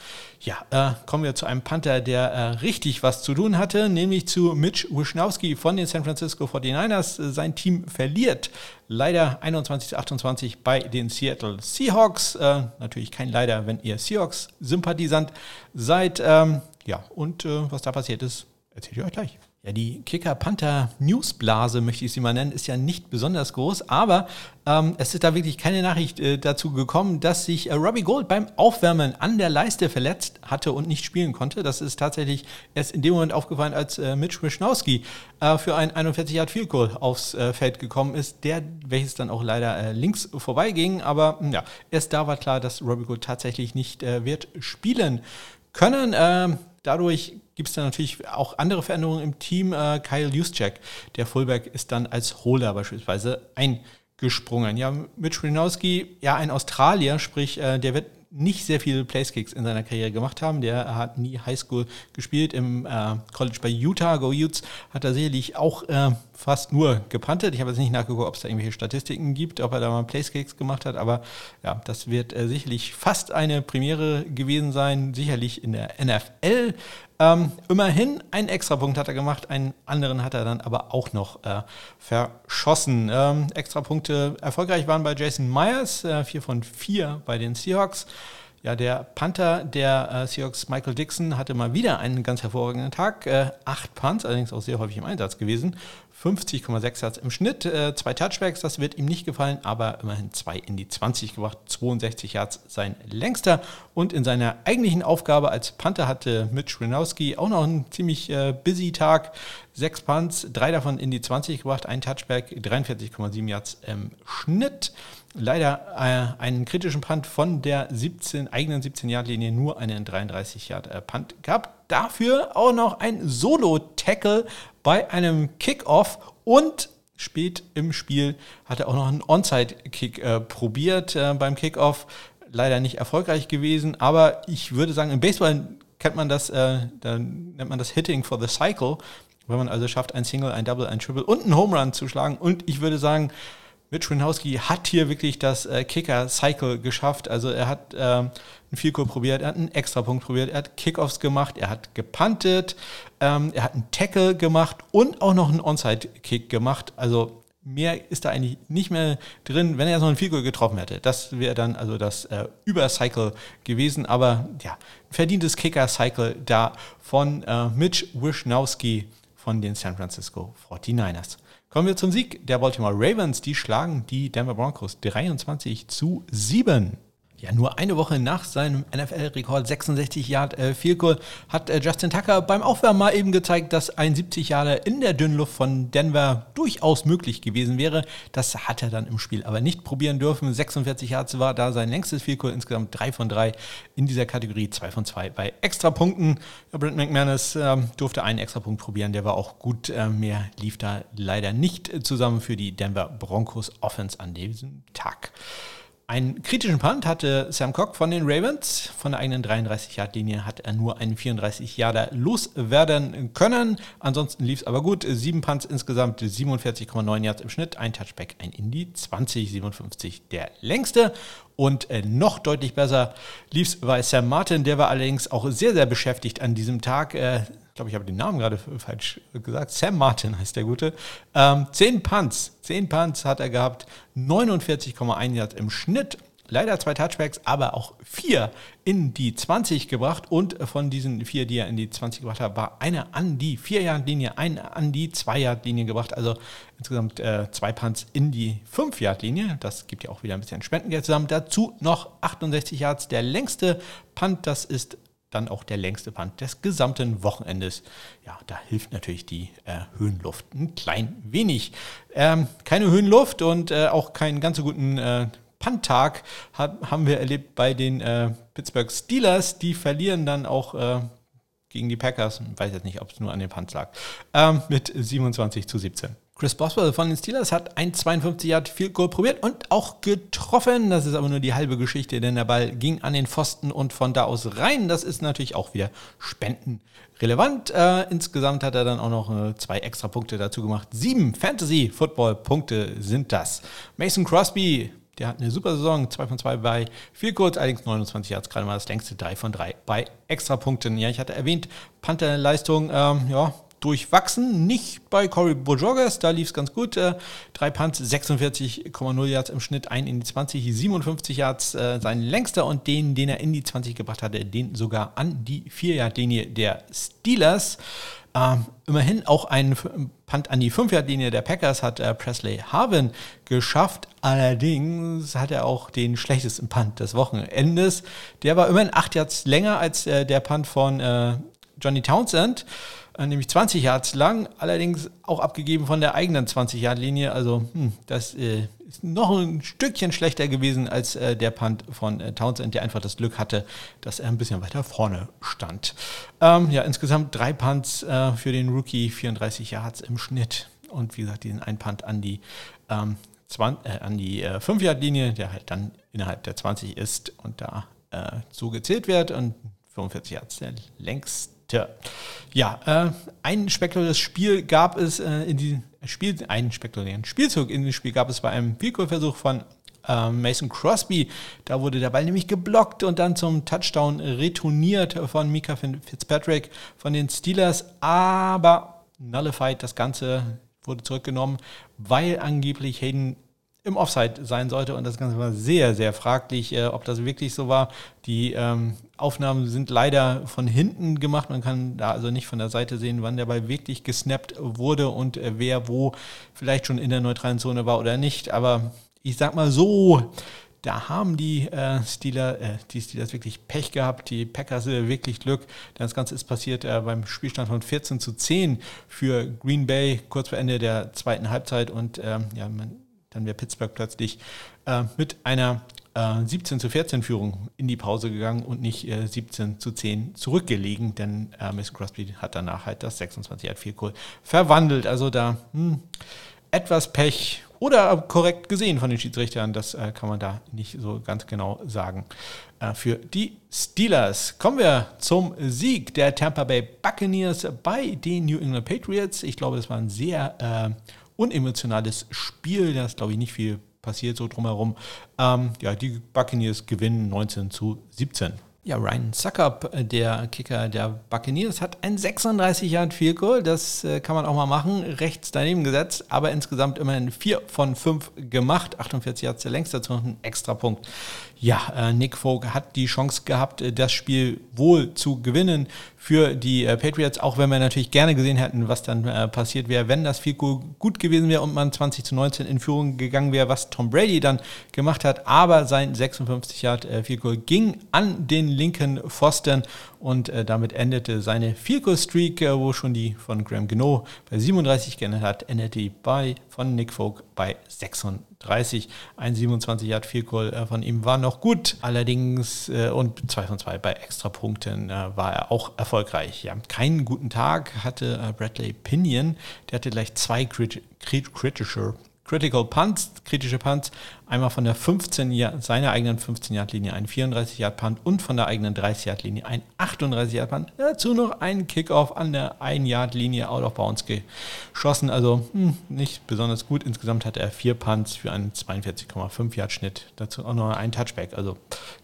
Ja, äh, kommen wir zu einem Panther, der äh, richtig was zu tun hatte, nämlich zu Mitch Wisnowski von den San Francisco 49ers. Äh, sein Team verliert leider 21 zu 28 bei den Seattle Seahawks. Äh, natürlich kein Leider, wenn ihr Seahawks-Sympathisant seid. Ähm, ja, und äh, was da passiert ist, erzähle ich euch gleich. Ja, die Kicker-Panther-Newsblase, möchte ich sie mal nennen, ist ja nicht besonders groß, aber ähm, es ist da wirklich keine Nachricht äh, dazu gekommen, dass sich äh, Robbie Gold beim Aufwärmen an der Leiste verletzt hatte und nicht spielen konnte. Das ist tatsächlich erst in dem Moment aufgefallen, als äh, Mitch Wischnowski äh, für ein 41 Yard Field Goal aufs äh, Feld gekommen ist, der, welches dann auch leider äh, links vorbeiging. Aber ja, erst da war klar, dass Robbie Gold tatsächlich nicht wird spielen können. Ähm, dadurch gibt es dann natürlich auch andere Veränderungen im Team. Äh, Kyle Juszczyk, der Fullback, ist dann als Holder beispielsweise eingesprungen. Ja, Mitch Renowski, ja, ein Australier, sprich, äh, der wird nicht sehr viele Placekicks in seiner Karriere gemacht haben. Der hat nie Highschool gespielt. Im äh, College bei Utah, Go Utes, hat er sicherlich auch äh, fast nur gepantet. Ich habe jetzt nicht nachgeguckt, ob es da irgendwelche Statistiken gibt, ob er da mal Placekicks gemacht hat. Aber ja, das wird äh, sicherlich fast eine Premiere gewesen sein. Sicherlich in der NFL. Ähm, immerhin einen Extrapunkt hat er gemacht, einen anderen hat er dann aber auch noch äh, verschossen. Ähm, Extrapunkte erfolgreich waren bei Jason Myers, äh, vier von vier bei den Seahawks. Ja, der Panther der äh, Seahawks Michael Dixon hatte mal wieder einen ganz hervorragenden Tag. Äh, acht Punts, allerdings auch sehr häufig im Einsatz gewesen. 50,6 Yards im Schnitt, äh, zwei Touchbacks, das wird ihm nicht gefallen, aber immerhin zwei in die 20 gebracht, 62 Yards sein längster. Und in seiner eigentlichen Aufgabe als Panther hatte Mitch Renowski auch noch einen ziemlich äh, busy Tag. Sechs Punts, drei davon in die 20 gebracht, ein Touchback, 43,7 Yards im Schnitt. Leider äh, einen kritischen Punt von der 17, eigenen 17-Yard-Linie, nur einen 33-Yard-Punt äh, gehabt. Dafür auch noch ein Solo-Tackle bei einem Kickoff und spät im Spiel hat er auch noch einen Onside-Kick äh, probiert äh, beim Kickoff. Leider nicht erfolgreich gewesen, aber ich würde sagen, im Baseball kennt man das, äh, nennt man das Hitting for the Cycle, wenn man also schafft, ein Single, ein Double, ein Triple und einen Home Run zu schlagen. Und ich würde sagen, Mitch Winowski hat hier wirklich das äh, Kicker-Cycle geschafft. Also er hat äh, einen Vielkur probiert, er hat einen Extrapunkt probiert, er hat Kickoffs gemacht, er hat gepuntet, ähm, er hat einen Tackle gemacht und auch noch einen Onside-Kick gemacht. Also mehr ist da eigentlich nicht mehr drin, wenn er so einen Vielkur getroffen hätte. Das wäre dann also das äh, Übercycle gewesen. Aber ja, verdientes Kicker-Cycle da von äh, Mitch Wisnowski von den San Francisco 49ers. Kommen wir zum Sieg der Baltimore Ravens. Die schlagen die Denver Broncos 23 zu 7. Ja, nur eine Woche nach seinem NFL-Rekord 66 Yard äh, Field Goal hat äh, Justin Tucker beim Aufwärmen mal eben gezeigt, dass ein 70 Jahre in der Dünnluft von Denver durchaus möglich gewesen wäre. Das hat er dann im Spiel aber nicht probieren dürfen. 46 Yards war da sein längstes Field Goal, insgesamt 3 von 3 in dieser Kategorie, 2 von 2 bei Extrapunkten. Ja, Brent McManus äh, durfte einen Extrapunkt probieren, der war auch gut. Äh, mehr lief da leider nicht zusammen für die Denver Broncos Offense an diesem Tag. Einen kritischen Punt hatte Sam Cock von den Ravens. Von der eigenen 33-Yard-Linie hat er nur einen 34-Yarder loswerden können. Ansonsten lief es aber gut. Sieben Punts insgesamt, 47,9 Yards im Schnitt. Ein Touchback, ein Indie, 20, 57 der längste. Und äh, noch deutlich besser lief es bei Sam Martin. Der war allerdings auch sehr, sehr beschäftigt an diesem Tag. Ich glaube, ich habe den Namen gerade falsch gesagt. Sam Martin heißt der Gute. Ähm, zehn Punts, zehn Punts hat er gehabt, 49,1 Yards im Schnitt. Leider zwei Touchbacks, aber auch vier in die 20 gebracht. Und von diesen vier, die er in die 20 gebracht hat, war einer an die 4-Yard-Linie, einer an die 2-Yard-Linie gebracht. Also insgesamt äh, zwei Punts in die 5-Yard-Linie. Das gibt ja auch wieder ein bisschen Spendengeld zusammen. Dazu noch 68 Yards. Der längste Punt, das ist dann auch der längste Punt des gesamten Wochenendes. Ja, da hilft natürlich die äh, Höhenluft ein klein wenig. Ähm, keine Höhenluft und äh, auch keinen ganz so guten äh, Punt-Tag haben wir erlebt bei den äh, Pittsburgh Steelers. Die verlieren dann auch äh, gegen die Packers. Ich weiß jetzt nicht, ob es nur an den Punts lag. Ähm, mit 27 zu 17. Chris Boswell von den Steelers hat ein 52 Yard Field Goal probiert und auch getroffen. Das ist aber nur die halbe Geschichte, denn der Ball ging an den Pfosten und von da aus rein. Das ist natürlich auch wieder spendenrelevant. Äh, insgesamt hat er dann auch noch äh, zwei extra Punkte dazu gemacht. Sieben Fantasy Football Punkte sind das. Mason Crosby der hat eine super Saison, 2 von 2 bei Field Goals, allerdings 29 Yards, gerade mal das längste 3 von 3 bei Extrapunkten. Ja, ich hatte erwähnt, Panther-Leistung, ähm, ja, durchwachsen. Nicht bei Corey Bojogas, da lief es ganz gut. Äh, drei Punts, 46,0 Yards im Schnitt, ein in die 20, 57 Yards äh, sein längster und den, den er in die 20 gebracht hatte, den sogar an die 4-Yard-Linie der Steelers. Ähm, immerhin auch ein Punt an die 5-Yard-Linie der Packers hat äh, Presley Harvin geschafft. Allerdings hat er auch den schlechtesten Punt des Wochenendes. Der war immerhin 8 Yards länger als äh, der Punt von äh, Johnny Townsend. Äh, nämlich 20 Yards lang, allerdings auch abgegeben von der eigenen 20-Yard-Linie. Also hm, das äh, ist noch ein Stückchen schlechter gewesen als äh, der Punt von äh, Townsend, der einfach das Glück hatte, dass er ein bisschen weiter vorne stand. Ähm, ja, insgesamt drei Punts äh, für den Rookie, 34 Yards im Schnitt. Und wie gesagt, diesen ein Punt an die, ähm, 20, äh, an die 5-Yard-Linie, der halt dann innerhalb der 20 ist und da so gezählt wird. Und 45 Yards der längste Tja, ja, äh, ein spektakuläres Spiel gab es äh, in die Spiel, einen spektakulären Spielzug in dem Spiel gab es bei einem Vielkurversuch von äh, Mason Crosby. Da wurde der Ball nämlich geblockt und dann zum Touchdown retourniert von Mika Fitzpatrick von den Steelers, aber nullified das Ganze wurde zurückgenommen, weil angeblich Hayden im Offside sein sollte. Und das Ganze war sehr, sehr fraglich, äh, ob das wirklich so war. Die ähm, Aufnahmen sind leider von hinten gemacht. Man kann da also nicht von der Seite sehen, wann der Ball wirklich gesnappt wurde und äh, wer wo vielleicht schon in der neutralen Zone war oder nicht. Aber ich sag mal so, da haben die äh, Steelers, äh, die Steelers wirklich Pech gehabt, die Packers äh, wirklich Glück. Das Ganze ist passiert äh, beim Spielstand von 14 zu 10 für Green Bay, kurz vor Ende der zweiten Halbzeit. Und ähm, ja, man, dann wäre Pittsburgh plötzlich äh, mit einer 17 äh, zu 14 Führung in die Pause gegangen und nicht 17 zu 10 zurückgelegen, denn Miss Crosby hat danach halt das 26 Yard Field Goal verwandelt. Also da hm, etwas Pech oder korrekt gesehen von den Schiedsrichtern. Das äh, kann man da nicht so ganz genau sagen. Äh, für die Steelers kommen wir zum Sieg der Tampa Bay Buccaneers bei den New England Patriots. Ich glaube, das war ein sehr äh, unemotionales Spiel. Da ist, glaube ich, nicht viel passiert so drumherum. Ähm, ja, die Buccaneers gewinnen 19 zu 17. Ja, Ryan Suckup, äh, der Kicker der Buccaneers, hat ein 36 Yard Field Goal. Das äh, kann man auch mal machen, rechts daneben gesetzt, aber insgesamt immerhin 4 von 5 gemacht. 48 Yards der längste, dazu noch ein extra Punkt. Ja, äh, Nick Folk hat die Chance gehabt, das Spiel wohl zu gewinnen für die Patriots, auch wenn wir natürlich gerne gesehen hätten, was dann passiert wäre, wenn das Field Goal gut gewesen wäre und man 20 zu 19 in Führung gegangen wäre, was Tom Brady dann gemacht hat. Aber sein 56 Yard Field Goal ging an den linken Pfosten und äh, damit endete seine Field-Goal-Streak, äh, wo schon die von Graham Geno bei 37 geendet hat, endete die bei von Nick Folk bei 36. Ein 27 Yard Field Goal äh, von ihm war noch gut, allerdings äh, und 2 von 2 bei Extrapunkten äh, war er auch erfolgreich. Ja, keinen guten Tag hatte Bradley Pinion, der hatte gleich zwei kritische Critical Punts, kritische Punts, einmal von der 15 seiner eigenen 15 Yard Linie ein 34 Yard Punt und von der eigenen 30 Yard Linie ein 38 Yard Punt. Dazu noch ein Kickoff an der 1 Yard Linie out of bounds geschossen. Also hm, nicht besonders gut. Insgesamt hatte er vier Punts für einen 42,5 Yard Schnitt. Dazu auch noch ein Touchback. Also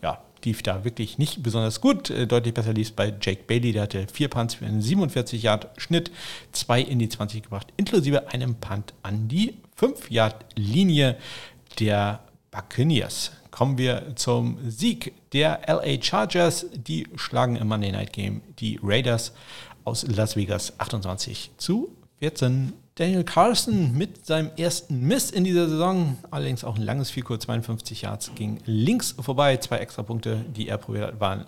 ja, lief da wirklich nicht besonders gut. Äh, deutlich besser lief es bei Jake Bailey, der hatte vier Punts für einen 47 Yard Schnitt, zwei in die 20 gebracht, inklusive einem Punt an die 5 Yard Linie der Buccaneers. Kommen wir zum Sieg der LA Chargers. Die schlagen im Monday Night Game die Raiders aus Las Vegas 28 zu 14. Daniel Carson mit seinem ersten Miss in dieser Saison, allerdings auch ein langes Fico, 52 Yards, ging links vorbei. Zwei extra Punkte, die er probiert hat, waren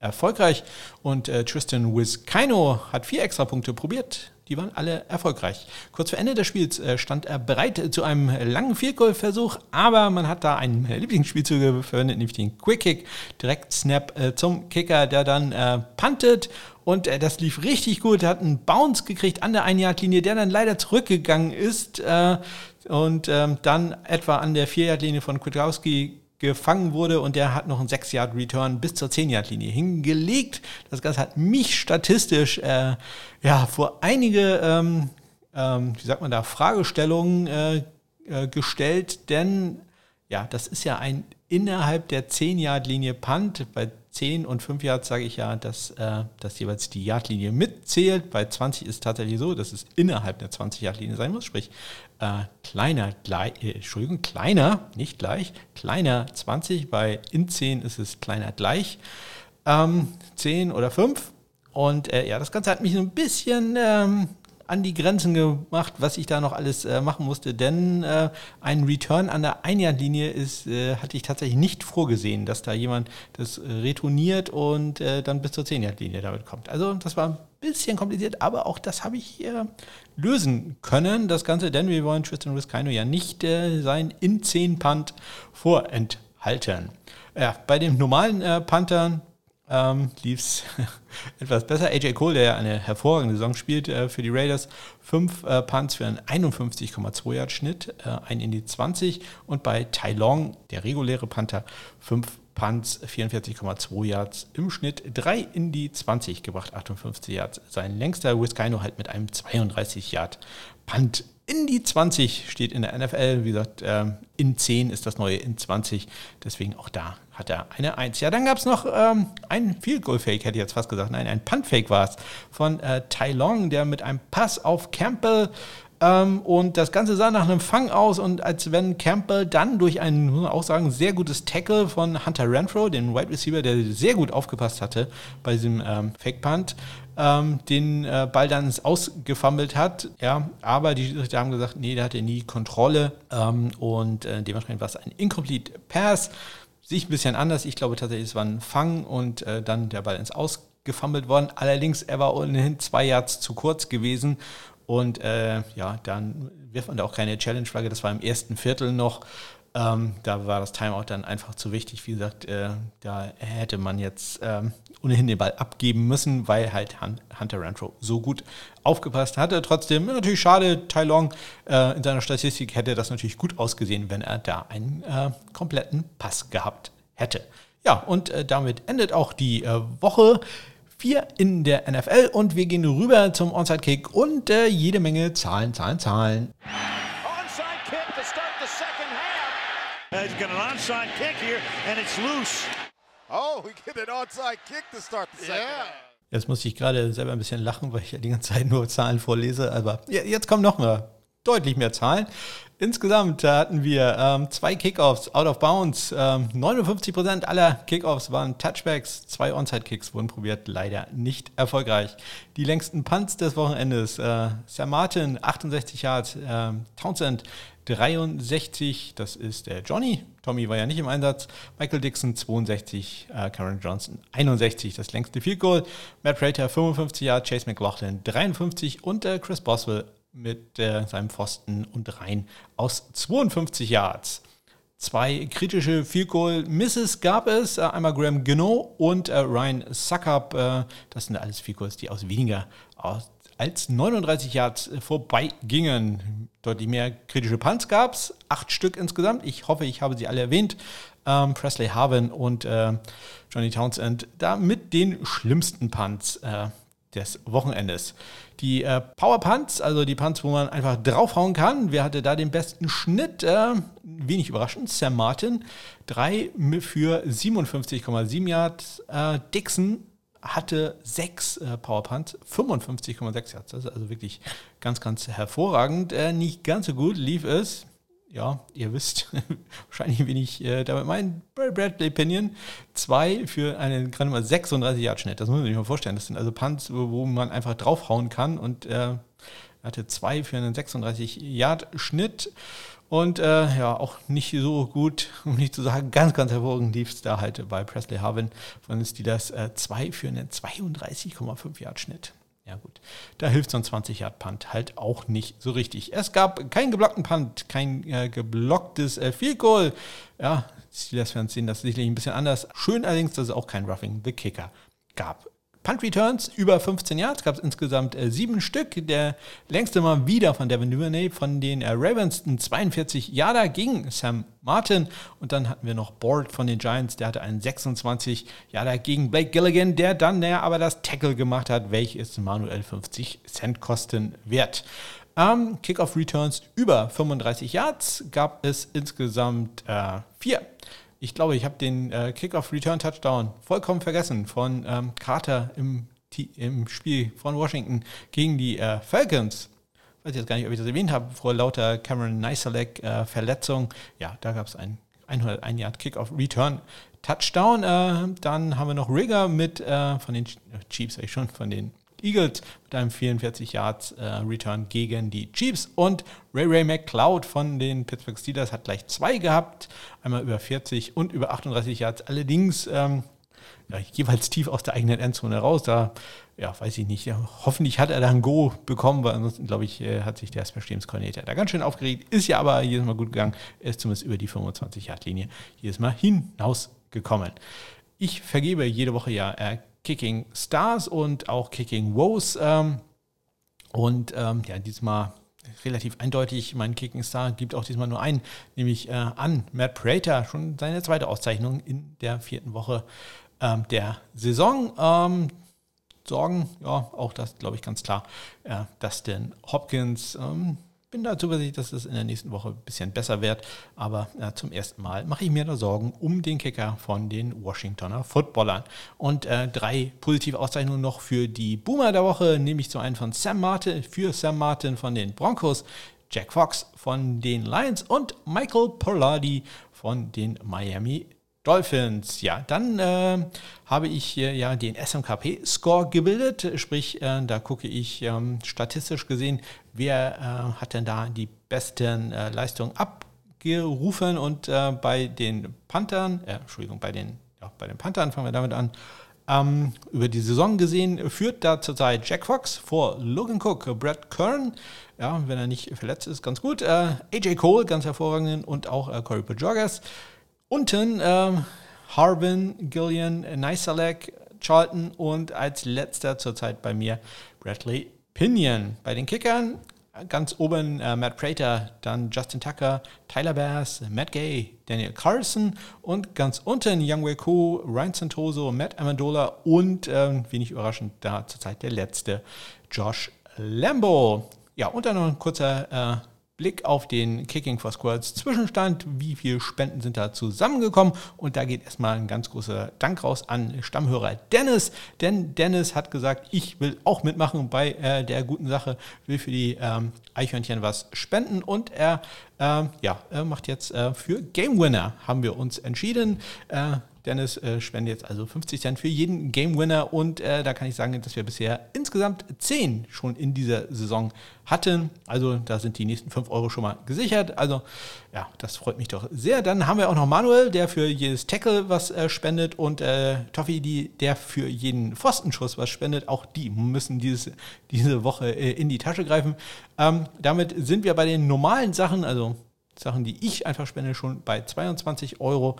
erfolgreich. Und äh, Tristan Wiskino hat vier extra Punkte probiert. Die waren alle erfolgreich. Kurz vor Ende des Spiels äh, stand er bereit zu einem langen Viergoal-Versuch, aber man hat da einen Lieblingsspielzug verwendet, nämlich den Quick Kick. Direkt Snap äh, zum Kicker, der dann äh, puntet und äh, das lief richtig gut. Er hat einen Bounce gekriegt an der 1-Yard-Linie, der dann leider zurückgegangen ist äh, und ähm, dann etwa an der 4-Yard-Linie von Kwiatkowski gefangen wurde und der hat noch einen 6-Yard-Return bis zur 10-Yard-Linie hingelegt. Das Ganze hat mich statistisch äh, ja, vor einige, ähm, ähm, wie sagt man da, Fragestellungen äh, äh, gestellt, denn ja, das ist ja ein innerhalb der 10-Yard-Linie Punt. Bei 10 und 5 Yards sage ich ja, dass, äh, dass jeweils die Yardlinie mitzählt. Bei 20 ist es tatsächlich so, dass es innerhalb der 20 Yardlinie sein muss, sprich äh, kleiner, gleich, äh, Entschuldigung, kleiner, nicht gleich, kleiner 20, bei in 10 ist es kleiner gleich ähm, 10 oder 5. Und äh, ja, das Ganze hat mich so ein bisschen ähm, an die Grenzen gemacht, was ich da noch alles äh, machen musste, denn äh, ein Return an der Einjahrdlinie ist, äh, hatte ich tatsächlich nicht vorgesehen, dass da jemand das äh, retourniert und äh, dann bis zur Zehnjahrdlinie damit kommt. Also das war ein bisschen kompliziert, aber auch das habe ich äh, lösen können, das Ganze, denn wir wollen Tristan Riscino ja nicht sein in 10 Punt vorenthalten. Ja, bei dem normalen Panther ähm, lief es etwas besser. AJ Cole, der ja eine hervorragende Saison spielt äh, für die Raiders, fünf äh, Punts für einen 51,2 Yard Schnitt, äh, ein in die 20 und bei Tai Long, der reguläre Panther, fünf Punts, 44,2 Yards im Schnitt, drei in die 20 gebracht, 58 Yards. Sein längster Wiskino halt mit einem 32 Yard Punt in die 20 steht in der NFL. Wie gesagt, ähm, in 10 ist das neue in 20. Deswegen auch da hat er eine 1. Ja, dann gab es noch ähm, einen Field Goal Fake, hätte ich jetzt fast gesagt. Nein, ein Punt Fake war es von äh, Tai Long, der mit einem Pass auf Campbell Ähm, und das Ganze sah nach einem Fang aus und als wenn Campbell dann durch ein, muss man auch sagen, sehr gutes Tackle von Hunter Renfro, dem Wide Receiver, der sehr gut aufgepasst hatte bei diesem ähm, Fake Punt, ähm, den äh, Ball dann ausgefummelt hat. Ja, aber die Schiedsrichter haben gesagt, nee, der hatte nie Kontrolle ähm, und äh, dementsprechend war es ein Incomplete Pass. Sich ein bisschen anders. Ich glaube tatsächlich, es war ein Fang und äh, dann der Ball ins Ausgefummelt worden. Allerdings, er war ohnehin zwei Yards zu kurz gewesen und äh, ja, dann wirft man da auch keine Challenge-Flagge. Das war im ersten Viertel noch. Ähm, da war das Timeout dann einfach zu wichtig. Wie gesagt, äh, da hätte man jetzt ähm, ohnehin den Ball abgeben müssen, weil halt Hunter Renfro so gut aufgepasst hatte. Trotzdem natürlich schade, Tai Long äh, in seiner Statistik hätte das natürlich gut ausgesehen, wenn er da einen äh, kompletten Pass gehabt hätte. Ja, und äh, damit endet auch die äh, Woche. 4 in der NFL und wir gehen rüber zum Onside-Kick und äh, jede Menge Zahlen, Zahlen, Zahlen. Onside kick to start the second half. He's got an onside kick here and it's loose. Oh, we get an onside kick to start the second yeah. Jetzt muss ich gerade selber ein bisschen lachen, weil ich ja die ganze Zeit nur Zahlen vorlese, aber jetzt kommen noch mal deutlich mehr Zahlen. Insgesamt hatten wir ähm, zwei Kickoffs out of bounds. Ähm, 59% aller Kickoffs waren Touchbacks. Zwei Onside-Kicks wurden probiert, leider nicht erfolgreich. Die längsten Punts des Wochenendes. Äh, Sam Martin, 68 Yards. Äh, Townsend, 63. Das ist der Johnny. Tommy war ja nicht im Einsatz. Michael Dixon, 62. Äh, Karen Johnson, 61. Das längste Field Goal. Matt Prater, 55 Yards. Chase McLaughlin, 53. Und äh, Chris Boswell, mit äh, seinem Pfosten und rein aus 52 Yards. Zwei kritische Field Goal Misses gab es, äh, einmal Graham Gino und äh, Ryan Suckup. Äh, das sind alles Field Goals, die aus weniger aus, als 39 Yards äh, vorbeigingen. Deutlich mehr kritische Punts gab es, acht Stück insgesamt. Ich hoffe, ich habe sie alle erwähnt. Ähm, Presley Harvin und Johnny Townsend da mit den schlimmsten Punts des Wochenendes. Die äh, Power Punts, also die Punts, wo man einfach draufhauen kann. Wer hatte da den besten Schnitt? Äh, wenig überraschend, Sam Martin. Drei für 57,7 Yards. Äh, Dixon hatte sechs äh, Power Punts, 55,6 Yards. Das ist also wirklich ganz, ganz hervorragend. Äh, nicht ganz so gut lief es ja, ihr wisst wahrscheinlich, wen ich äh, damit meine. Bradley Pinion. Zwei für einen gerade mal 36 Yard Schnitt. Das muss man sich mal vorstellen. Das sind also Punts, wo, man einfach draufhauen kann. Und äh, hatte zwei für einen 36 Yard Schnitt. Und äh, ja, auch nicht so gut, um nicht zu sagen, ganz, ganz hervorragend lief es da halt bei Presley Harvin von den Steelers. Äh, zwei für einen 32,5 Yard Schnitt. Ja gut, da hilft so ein 20 Yard Punt halt auch nicht so richtig. Es gab keinen geblockten Punt, kein äh, geblocktes äh, Field Goal. Ja, Steelers-Fans sehen das sicherlich ein bisschen anders. Schön allerdings, dass es auch kein Roughing the Kicker gab. Punt Returns über 15 Yards gab es insgesamt äh, sieben Stück. Der längste mal wieder von Devin Duvernay von den äh, Ravens, ein 42 Yarder gegen Sam Martin. Und dann hatten wir noch Board von den Giants, der hatte einen 26 Yarder gegen Blake Gilligan, der dann der aber das Tackle gemacht hat, welches manuell 50 Cent kosten wird. Ähm, Kickoff Returns über 35 Yards gab es insgesamt äh, vier. Ich glaube, ich habe den äh, Kickoff-Return-Touchdown vollkommen vergessen von ähm, Carter im, im Spiel von Washington gegen die äh, Falcons. Ich weiß jetzt gar nicht, ob ich das erwähnt habe, vor lauter Cameron Neiselek äh, Verletzung. Ja, da gab es ein 101 Yard Kickoff Return Touchdown. Äh, dann haben wir noch Rigger mit äh, von den Chiefs, sag ich schon, von den Eagles mit einem 44 Yards äh, Return gegen die Chiefs und Ray Ray McCloud von den Pittsburgh Steelers hat gleich zwei gehabt, einmal über 40 und über 38 Yards, allerdings ähm, ja, jeweils tief aus der eigenen Endzone raus. Da, ja, weiß ich nicht. Ja, hoffentlich hat er da ein Go bekommen, weil ansonsten, glaube ich, äh, hat sich der Special da ganz schön aufgeregt. Ist ja aber jedes Mal gut gegangen. Er ist zumindest über die 25-Yard-Linie jedes Mal hinausgekommen. Ich vergebe jede Woche ja äh, Kicking Stars und auch Kicking Woes. Ähm, und ähm, ja, diesmal relativ eindeutig, mein Kicking Star gibt auch diesmal nur einen, nämlich äh, an Matt Prater, schon seine zweite Auszeichnung in der vierten Woche ähm, der Saison. Ähm, Sorgen, ja, auch das glaube ich ganz klar. Äh, Dustin Hopkins, ähm, bin da zuversichtlich, dass es in der nächsten Woche ein bisschen besser wird. Aber ja, zum ersten Mal mache ich mir da Sorgen um den Kicker von den Washingtoner Footballern. Und äh, drei positive Auszeichnungen noch für die Boomer der Woche, nämlich zum einen von Sam Martin, für Sam Martin von den Broncos, Jack Fox von den Lions und Michael Pollardi von den Miami Dolphins. Ja, dann äh, habe ich hier ja den SMKP-Score gebildet, sprich, äh, da gucke ich ähm, statistisch gesehen, wer äh, hat denn da die besten äh, Leistungen abgerufen und äh, bei den Panthern, äh, Entschuldigung, bei den, ja, bei den Panthern fangen wir damit an. Ähm, über die Saison gesehen führt da zurzeit Jack Fox vor Logan Cook, Brad Kern, ja, wenn er nicht verletzt ist, ganz gut, AJ Cole, ganz hervorragend und auch Corey Pajogas. Unten ähm, Harbin, Gillian, Neisalek, Charlton und als letzter zurzeit bei mir Bradley Pinion. Bei den Kickern ganz oben äh, Matt Prater, dann Justin Tucker, Tyler Bass, Matt Gay, Daniel Carson und ganz unten Young Wei Ko, Ryan Santoso, Matt Amendola und ähm, wenig überraschend da zurzeit der letzte Josh Lambo. Ja, und dann noch ein kurzer äh, Blick auf den Kicking for Squirrels Zwischenstand. Wie viele Spenden sind da zusammengekommen? Und da geht erstmal ein ganz großer Dank raus an Stammhörer Dennis. Denn Dennis hat gesagt, ich will auch mitmachen bei äh, der guten Sache, will für die ähm, Eichhörnchen was spenden. Und er äh, ja, er macht jetzt äh, für Game Winner, haben wir uns entschieden. Äh, Dennis äh, spendet jetzt also 50 Cent für jeden Game Winner und äh, da kann ich sagen, dass wir bisher insgesamt 10 schon in dieser Saison hatten. Also da sind die nächsten 5 Euro schon mal gesichert. Also ja, das freut mich doch sehr. Dann haben wir auch noch Manuel, der für jedes Tackle was äh, spendet und äh, Toffi, die, der für jeden Pfostenschuss was spendet. Auch die müssen dieses, diese Woche äh, in die Tasche greifen. Ähm, damit sind wir bei den normalen Sachen, also Sachen, die ich einfach spende, schon bei 22 Euro.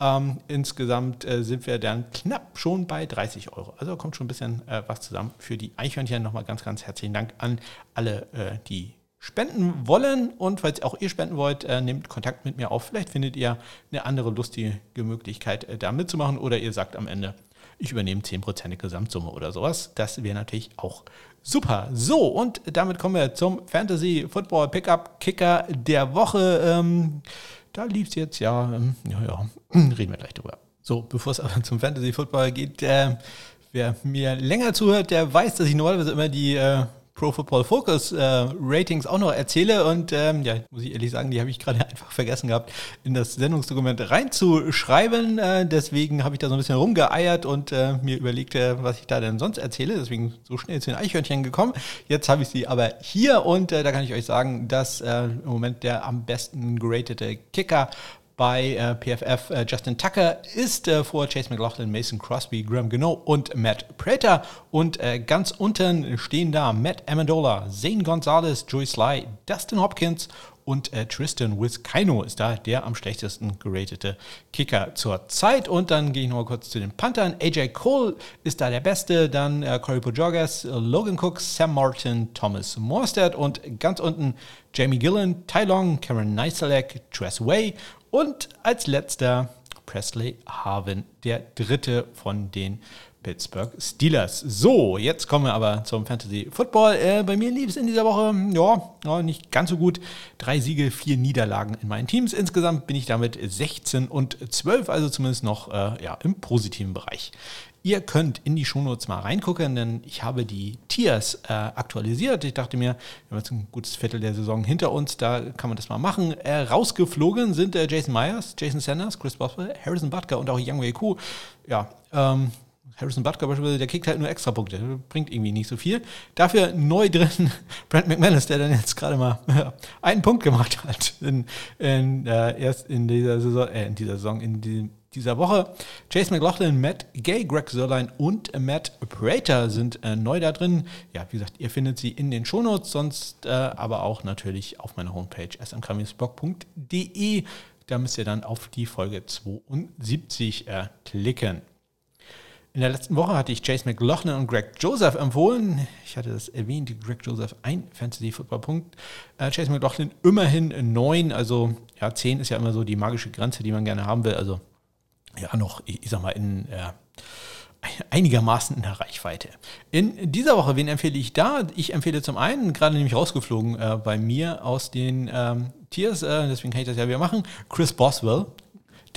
Ähm, insgesamt äh, sind wir dann knapp schon bei 30 Euro. Also kommt schon ein bisschen äh, was zusammen für die Eichhörnchen. Nochmal ganz, ganz herzlichen Dank an alle, äh, die spenden wollen. Und falls auch ihr spenden wollt, äh, nehmt Kontakt mit mir auf. Vielleicht findet ihr eine andere lustige Möglichkeit, äh, da mitzumachen. Oder ihr sagt am Ende, ich übernehme 10% der Gesamtsumme oder sowas. Das wäre natürlich auch super. So, und damit kommen wir zum Fantasy Football Pickup Kicker der Woche. Ähm, da lief es jetzt, ja, ähm, ja, ja, reden wir gleich drüber. So, bevor es aber zum Fantasy Football geht, äh, wer mir länger zuhört, der weiß, dass ich normalerweise immer die äh, Pro Football Focus äh, Ratings auch noch erzähle. Und ähm, ja, muss ich ehrlich sagen, die habe ich gerade einfach vergessen gehabt, in das Sendungsdokument reinzuschreiben. Äh, deswegen habe ich da so ein bisschen rumgeeiert und äh, mir überlegt, äh, was ich da denn sonst erzähle. Deswegen so schnell zu den Eichhörnchen gekommen. Jetzt habe ich sie aber hier und äh, da kann ich euch sagen, dass äh, im Moment der am besten geratete Kicker bei äh, PFF äh, Justin Tucker ist äh, vor Chase McLaughlin, Mason Crosby, Graham Gano und Matt Prater. Und äh, ganz unten stehen da Matt Amendola, Zane Gonzalez, Joey Sly, Dustin Hopkins und äh, Tristan Wiskino ist da der am schlechtesten geratete Kicker zur Zeit. Und dann gehe ich noch mal kurz zu den Panthern. AJ Cole ist da der Beste, dann äh, Corey Pojogas, Logan Cook, Sam Martin, Thomas Morstead und ganz unten Jamie Gillen, Tai Long, Cameron Neiselek, Tress Way und als letzter Presley Harvin, der dritte von den Pittsburgh Steelers. So, jetzt kommen wir aber zum Fantasy Football. Äh, bei mir lief es in dieser Woche, ja, nicht ganz so gut. Drei Siege, vier Niederlagen in meinen Teams. Insgesamt bin ich damit 16 und 12, also zumindest noch äh, ja, im positiven Bereich. Ihr könnt in die Shownotes mal reingucken, denn ich habe die Tiers äh, aktualisiert. Ich dachte mir, wir haben jetzt ein gutes Viertel der Saison hinter uns, da kann man das mal machen. Äh, rausgeflogen sind äh, Jason Myers, Jason Sanders, Chris Boswell, Harrison Butker und auch Young Wei Ku. Ja, ähm, Harrison Butker beispielsweise, der kriegt halt nur extra Punkte, bringt irgendwie nicht so viel. Dafür neu drin Brent McManus, der dann jetzt gerade mal einen Punkt gemacht hat. In, in, äh, erst in dieser Saison, äh, in dieser Saison, in diesem dieser Woche. Chase McLaughlin, Matt Gay, Greg Sörlein und Matt Prater sind äh, neu da drin. Ja, wie gesagt, ihr findet sie in den Shownotes, sonst äh, aber auch natürlich auf meiner Homepage smkmingsblog.de. Da müsst ihr dann auf die Folge 72 äh, klicken. In der letzten Woche hatte ich Chase McLaughlin und Greg Joseph empfohlen. Ich hatte das erwähnt, Greg Joseph ein Fantasy-Football-Punkt. Äh, Chase McLaughlin immerhin neun, also ja, zehn ist ja immer so die magische Grenze, die man gerne haben will. Also ja noch, ich, sag mal, in, ja, einigermaßen in der Reichweite. In dieser Woche, wen empfehle ich da? Ich empfehle zum einen, gerade nämlich rausgeflogen äh, bei mir aus den ähm, Tiers, äh, deswegen kann ich das ja wieder machen, Chris Boswell.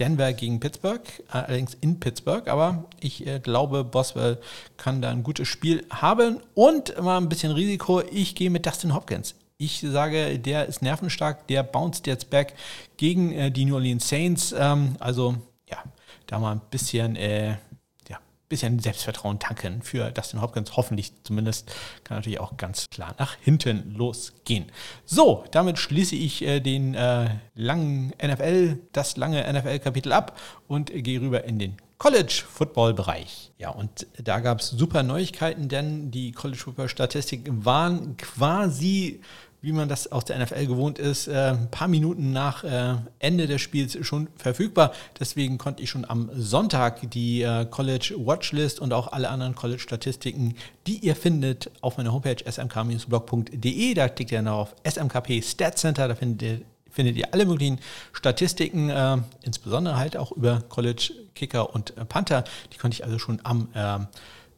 Denver gegen Pittsburgh, allerdings in Pittsburgh, aber ich äh, glaube, Boswell kann da ein gutes Spiel haben und mal ein bisschen Risiko. Ich gehe mit Dustin Hopkins. Ich sage, der ist nervenstark, der bounced jetzt back gegen äh, die New Orleans Saints. Ähm, also ja, da mal ein bisschen äh, bisschen Selbstvertrauen tanken für Dustin Hopkins. Hoffentlich zumindest kann natürlich auch ganz klar nach hinten losgehen. So, damit schließe ich äh, den äh, langen NFL, das lange NFL-Kapitel ab und äh, gehe rüber in den College-Football-Bereich. Ja, und da gab es super Neuigkeiten, denn die College-Football-Statistiken waren quasi wie man das aus der NFL gewohnt ist, äh, ein paar Minuten nach äh, Ende des Spiels schon verfügbar. Deswegen konnte ich schon am Sonntag die äh, College Watchlist und auch alle anderen College-Statistiken, die ihr findet, auf meiner Homepage smk-blog.de. Da klickt ihr noch auf SMKP Stat Center, da findet ihr findet ihr alle möglichen Statistiken, äh, insbesondere halt auch über College Kicker und Panther. Die konnte ich also schon am äh,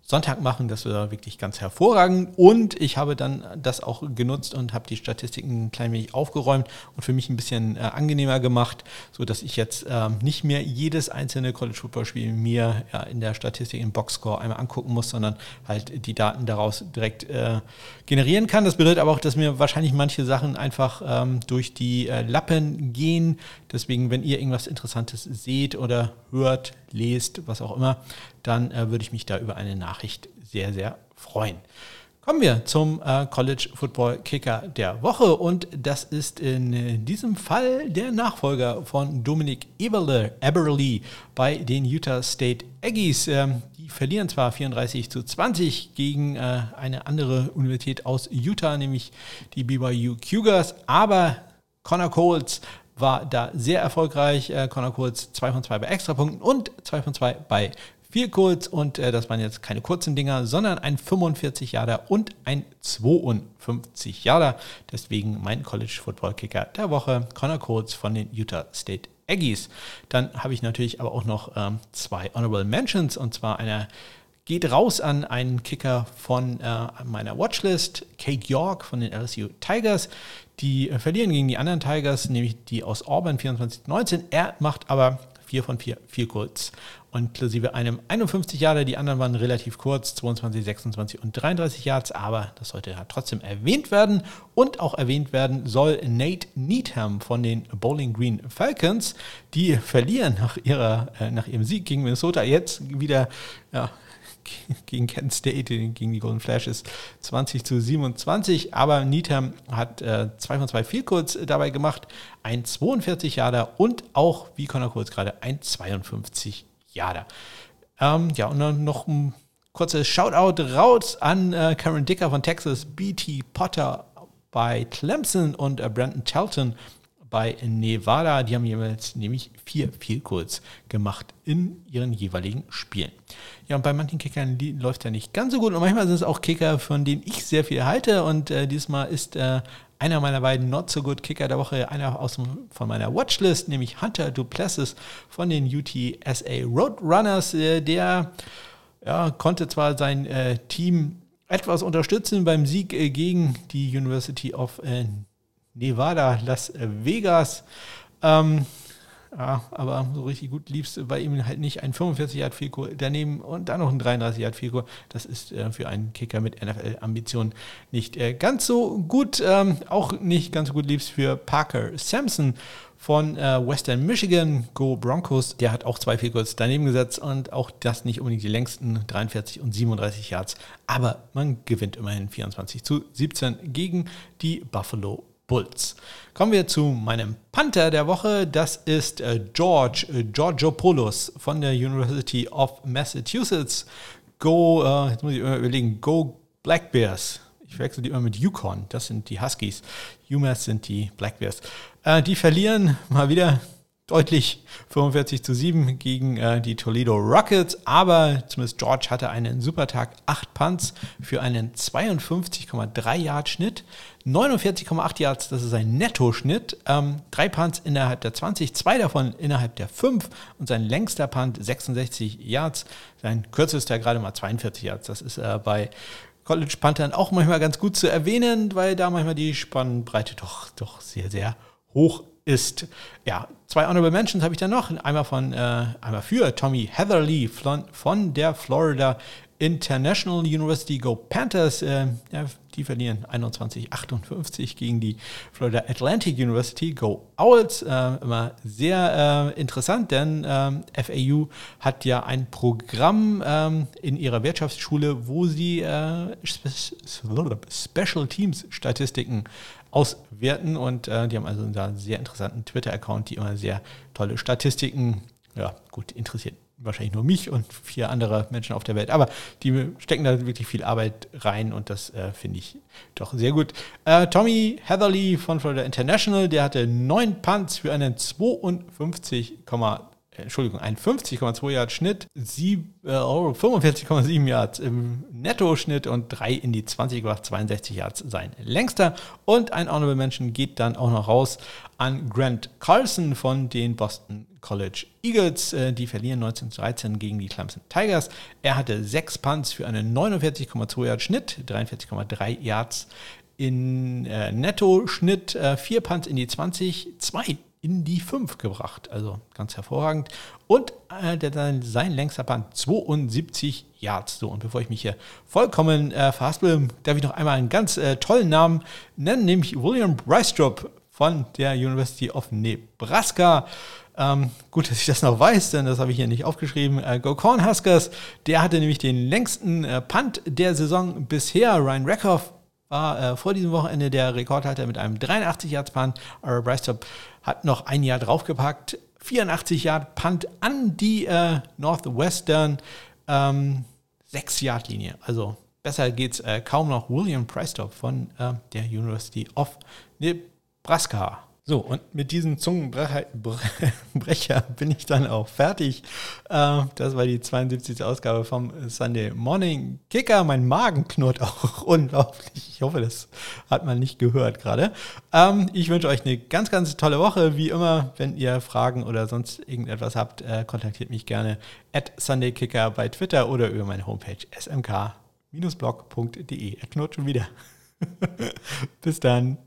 Sonntag machen. Das war wirklich ganz hervorragend. Und ich habe dann das auch genutzt und habe die Statistiken ein klein wenig aufgeräumt und für mich ein bisschen äh, angenehmer gemacht, sodass ich jetzt äh, nicht mehr jedes einzelne College Football Spiel mir ja, in der Statistik im Boxscore einmal angucken muss, sondern halt die Daten daraus direkt äh, generieren kann. Das bedeutet aber auch, dass mir wahrscheinlich manche Sachen einfach ähm, durch die äh, Lappen gehen. Deswegen, wenn ihr irgendwas Interessantes seht oder hört, lest, was auch immer, dann äh, würde ich mich da über eine Nachricht sehr, sehr freuen. Kommen wir zum äh, College Football Kicker der Woche und das ist in diesem Fall der Nachfolger von Dominic Eberle, Eberly bei den Utah State Aggies. Ähm, die verlieren zwar 34 zu 20 gegen äh, eine andere Universität aus Utah, nämlich die BYU Cougars, aber Connor Coles war da sehr erfolgreich. Äh, Connor Coles 2 von 2 bei Extrapunkten und 2 von 2 bei viel kurz und äh, das waren jetzt keine kurzen Dinger, sondern ein 45 Jahre und ein 52 Jahre. Deswegen mein College Football Kicker der Woche, Connor Coates von den Utah State Aggies. Dann habe ich natürlich aber auch noch ähm, zwei Honorable Mentions und zwar einer geht raus an einen Kicker von äh, meiner Watchlist, Kate York von den LSU Tigers. Die äh, verlieren gegen die anderen Tigers, nämlich die aus Auburn 24-19. Er macht aber 4 von 4, 4 kurz inklusive einem 51 Jahre. Die anderen waren relativ kurz, 22, 26 und 33 Yards, aber das sollte ja trotzdem erwähnt werden. Und auch erwähnt werden soll Nate Needham von den Bowling Green Falcons. Die verlieren nach, ihrer, äh, nach ihrem Sieg gegen Minnesota jetzt wieder ja, gegen Kent State, gegen die Golden Flashes 20 zu 27. Aber Needham hat äh, 2 von 2 viel kurz dabei gemacht, ein 42 Jahre und auch, wie Connor Kurz gerade, ein 52 Jahre. Ähm, ja, und dann noch ein kurzes Shoutout raus an äh, Karen Dicker von Texas, BT Potter bei Clemson und äh, Brandon Charlton bei Nevada. Die haben jeweils nämlich vier Field Goals gemacht in ihren jeweiligen Spielen. Ja, und bei manchen Kickern läuft ja nicht ganz so gut. Und manchmal sind es auch Kicker, von denen ich sehr viel halte. Und äh, diesmal ist äh, einer meiner beiden Not So Good Kicker der Woche, einer aus dem, von meiner Watchlist, nämlich Hunter Duplessis von den UTSA Roadrunners. Äh, der ja, konnte zwar sein äh, Team etwas unterstützen beim Sieg äh, gegen die University of äh, Nevada, Las Vegas. Ähm, ja, aber so richtig gut liebst bei ihm halt nicht ein 45 Yard Fico daneben und dann noch ein 33 Yard Fico. Das ist äh, für einen Kicker mit NFL-Ambitionen nicht äh, ganz so gut. Ähm, auch nicht ganz so gut liebst für Parker Sampson von äh, Western Michigan, Go Broncos. Der hat auch zwei Field daneben gesetzt und auch das nicht unbedingt die längsten 43 und 37 Yards. Aber man gewinnt immerhin 24 zu 17 gegen die Buffalo Bulls. Kommen wir zu meinem Panther der Woche. Das ist äh, George äh, Georgiopoulos von der University of Massachusetts. Go, äh, jetzt muss ich überlegen, Go Black Bears. Ich wechsle die immer mit Yukon. Das sind die Huskies. UMass sind die Black Bears. Äh, die verlieren mal wieder deutlich 45 zu 7 gegen äh, die Toledo Rockets, aber zumindest George hatte einen super Tag. Acht Punts für einen 52,3 Yard Schnitt. 49,8 Yards, das ist sein Nettoschnitt. Ähm, Punts innerhalb der 20, zwei davon innerhalb der 5 und sein längster Punt 66 Yards. Sein kürzester gerade mal 42 Yards. Das ist äh, bei College Panthern auch manchmal ganz gut zu erwähnen, weil da manchmal die Spannbreite doch, doch sehr, sehr hoch ist. Ja, zwei Honorable Mentions habe ich dann noch. Einmal von, äh, einmal für Tommy Heatherly von, der Florida International University Go Panthers. Äh, die verlieren 21-58 gegen die Florida Atlantic University Go Owls. Äh, immer sehr äh, interessant, denn ähm, FAU hat ja ein Programm ähm, in ihrer Wirtschaftsschule, wo sie äh, Special Teams Statistiken auswerten und äh, die haben also einen sehr interessanten Twitter-Account, die immer sehr tolle Statistiken, ja gut, interessiert wahrscheinlich nur mich und vier andere Menschen auf der Welt, aber die stecken da wirklich viel Arbeit rein und das äh, finde ich doch sehr gut. Äh, Tommy Heatherly von Florida International, der hatte neun Punts für einen 52, Entschuldigung, ein 50,2 Yard Schnitt, äh, 45,7 Yards im Netto-Schnitt und 3 in die 20 gemacht, 62 Yards sein längster. Und ein Honorable Mention geht dann auch noch raus an Grant Carlson von den Boston College Eagles. Äh, die verlieren 1913 gegen die Clemson Tigers. Er hatte 6 Punts für einen 49,2 Yard Schnitt, 43,3 Yards in äh, Netto-Schnitt, äh, 4 Punts in die 20, 2 in die 5 gebracht. Also ganz hervorragend. Und äh, der, sein längster Punt 72 Yards. So, und bevor ich mich hier vollkommen äh, verhaspel, darf ich noch einmal einen ganz äh, tollen Namen nennen, nämlich William Brystrop von der University of Nebraska. Ähm, gut, dass ich das noch weiß, denn das habe ich hier nicht aufgeschrieben. Äh, Go Cornhuskers, der hatte nämlich den längsten äh, Punt der Saison bisher. Ryan Reckhoff war äh, vor diesem Wochenende der Rekordhalter mit einem 83 Yards Punt. Ira Brystrop hat noch ein Jahr draufgepackt. 84 Yard Punt an die äh, Northwestern ähm, 6 Yard Linie. Also besser geht's äh, kaum noch. William Prestop von äh, der University of Nebraska. So, und mit diesem Zungenbrecher bin ich dann auch fertig. Äh, das war die 72. Ausgabe vom Sunday Morning Kicker. Mein Magen knurrt auch unglaublich. Ich hoffe, das hat man nicht gehört gerade. Ähm, ich wünsche euch eine ganz, ganz tolle Woche. Wie immer, wenn ihr Fragen oder sonst irgendetwas habt, äh, kontaktiert mich gerne at SundayKicker bei Twitter oder über meine Homepage smk-blog.de. Er knurrt schon wieder. Bis dann.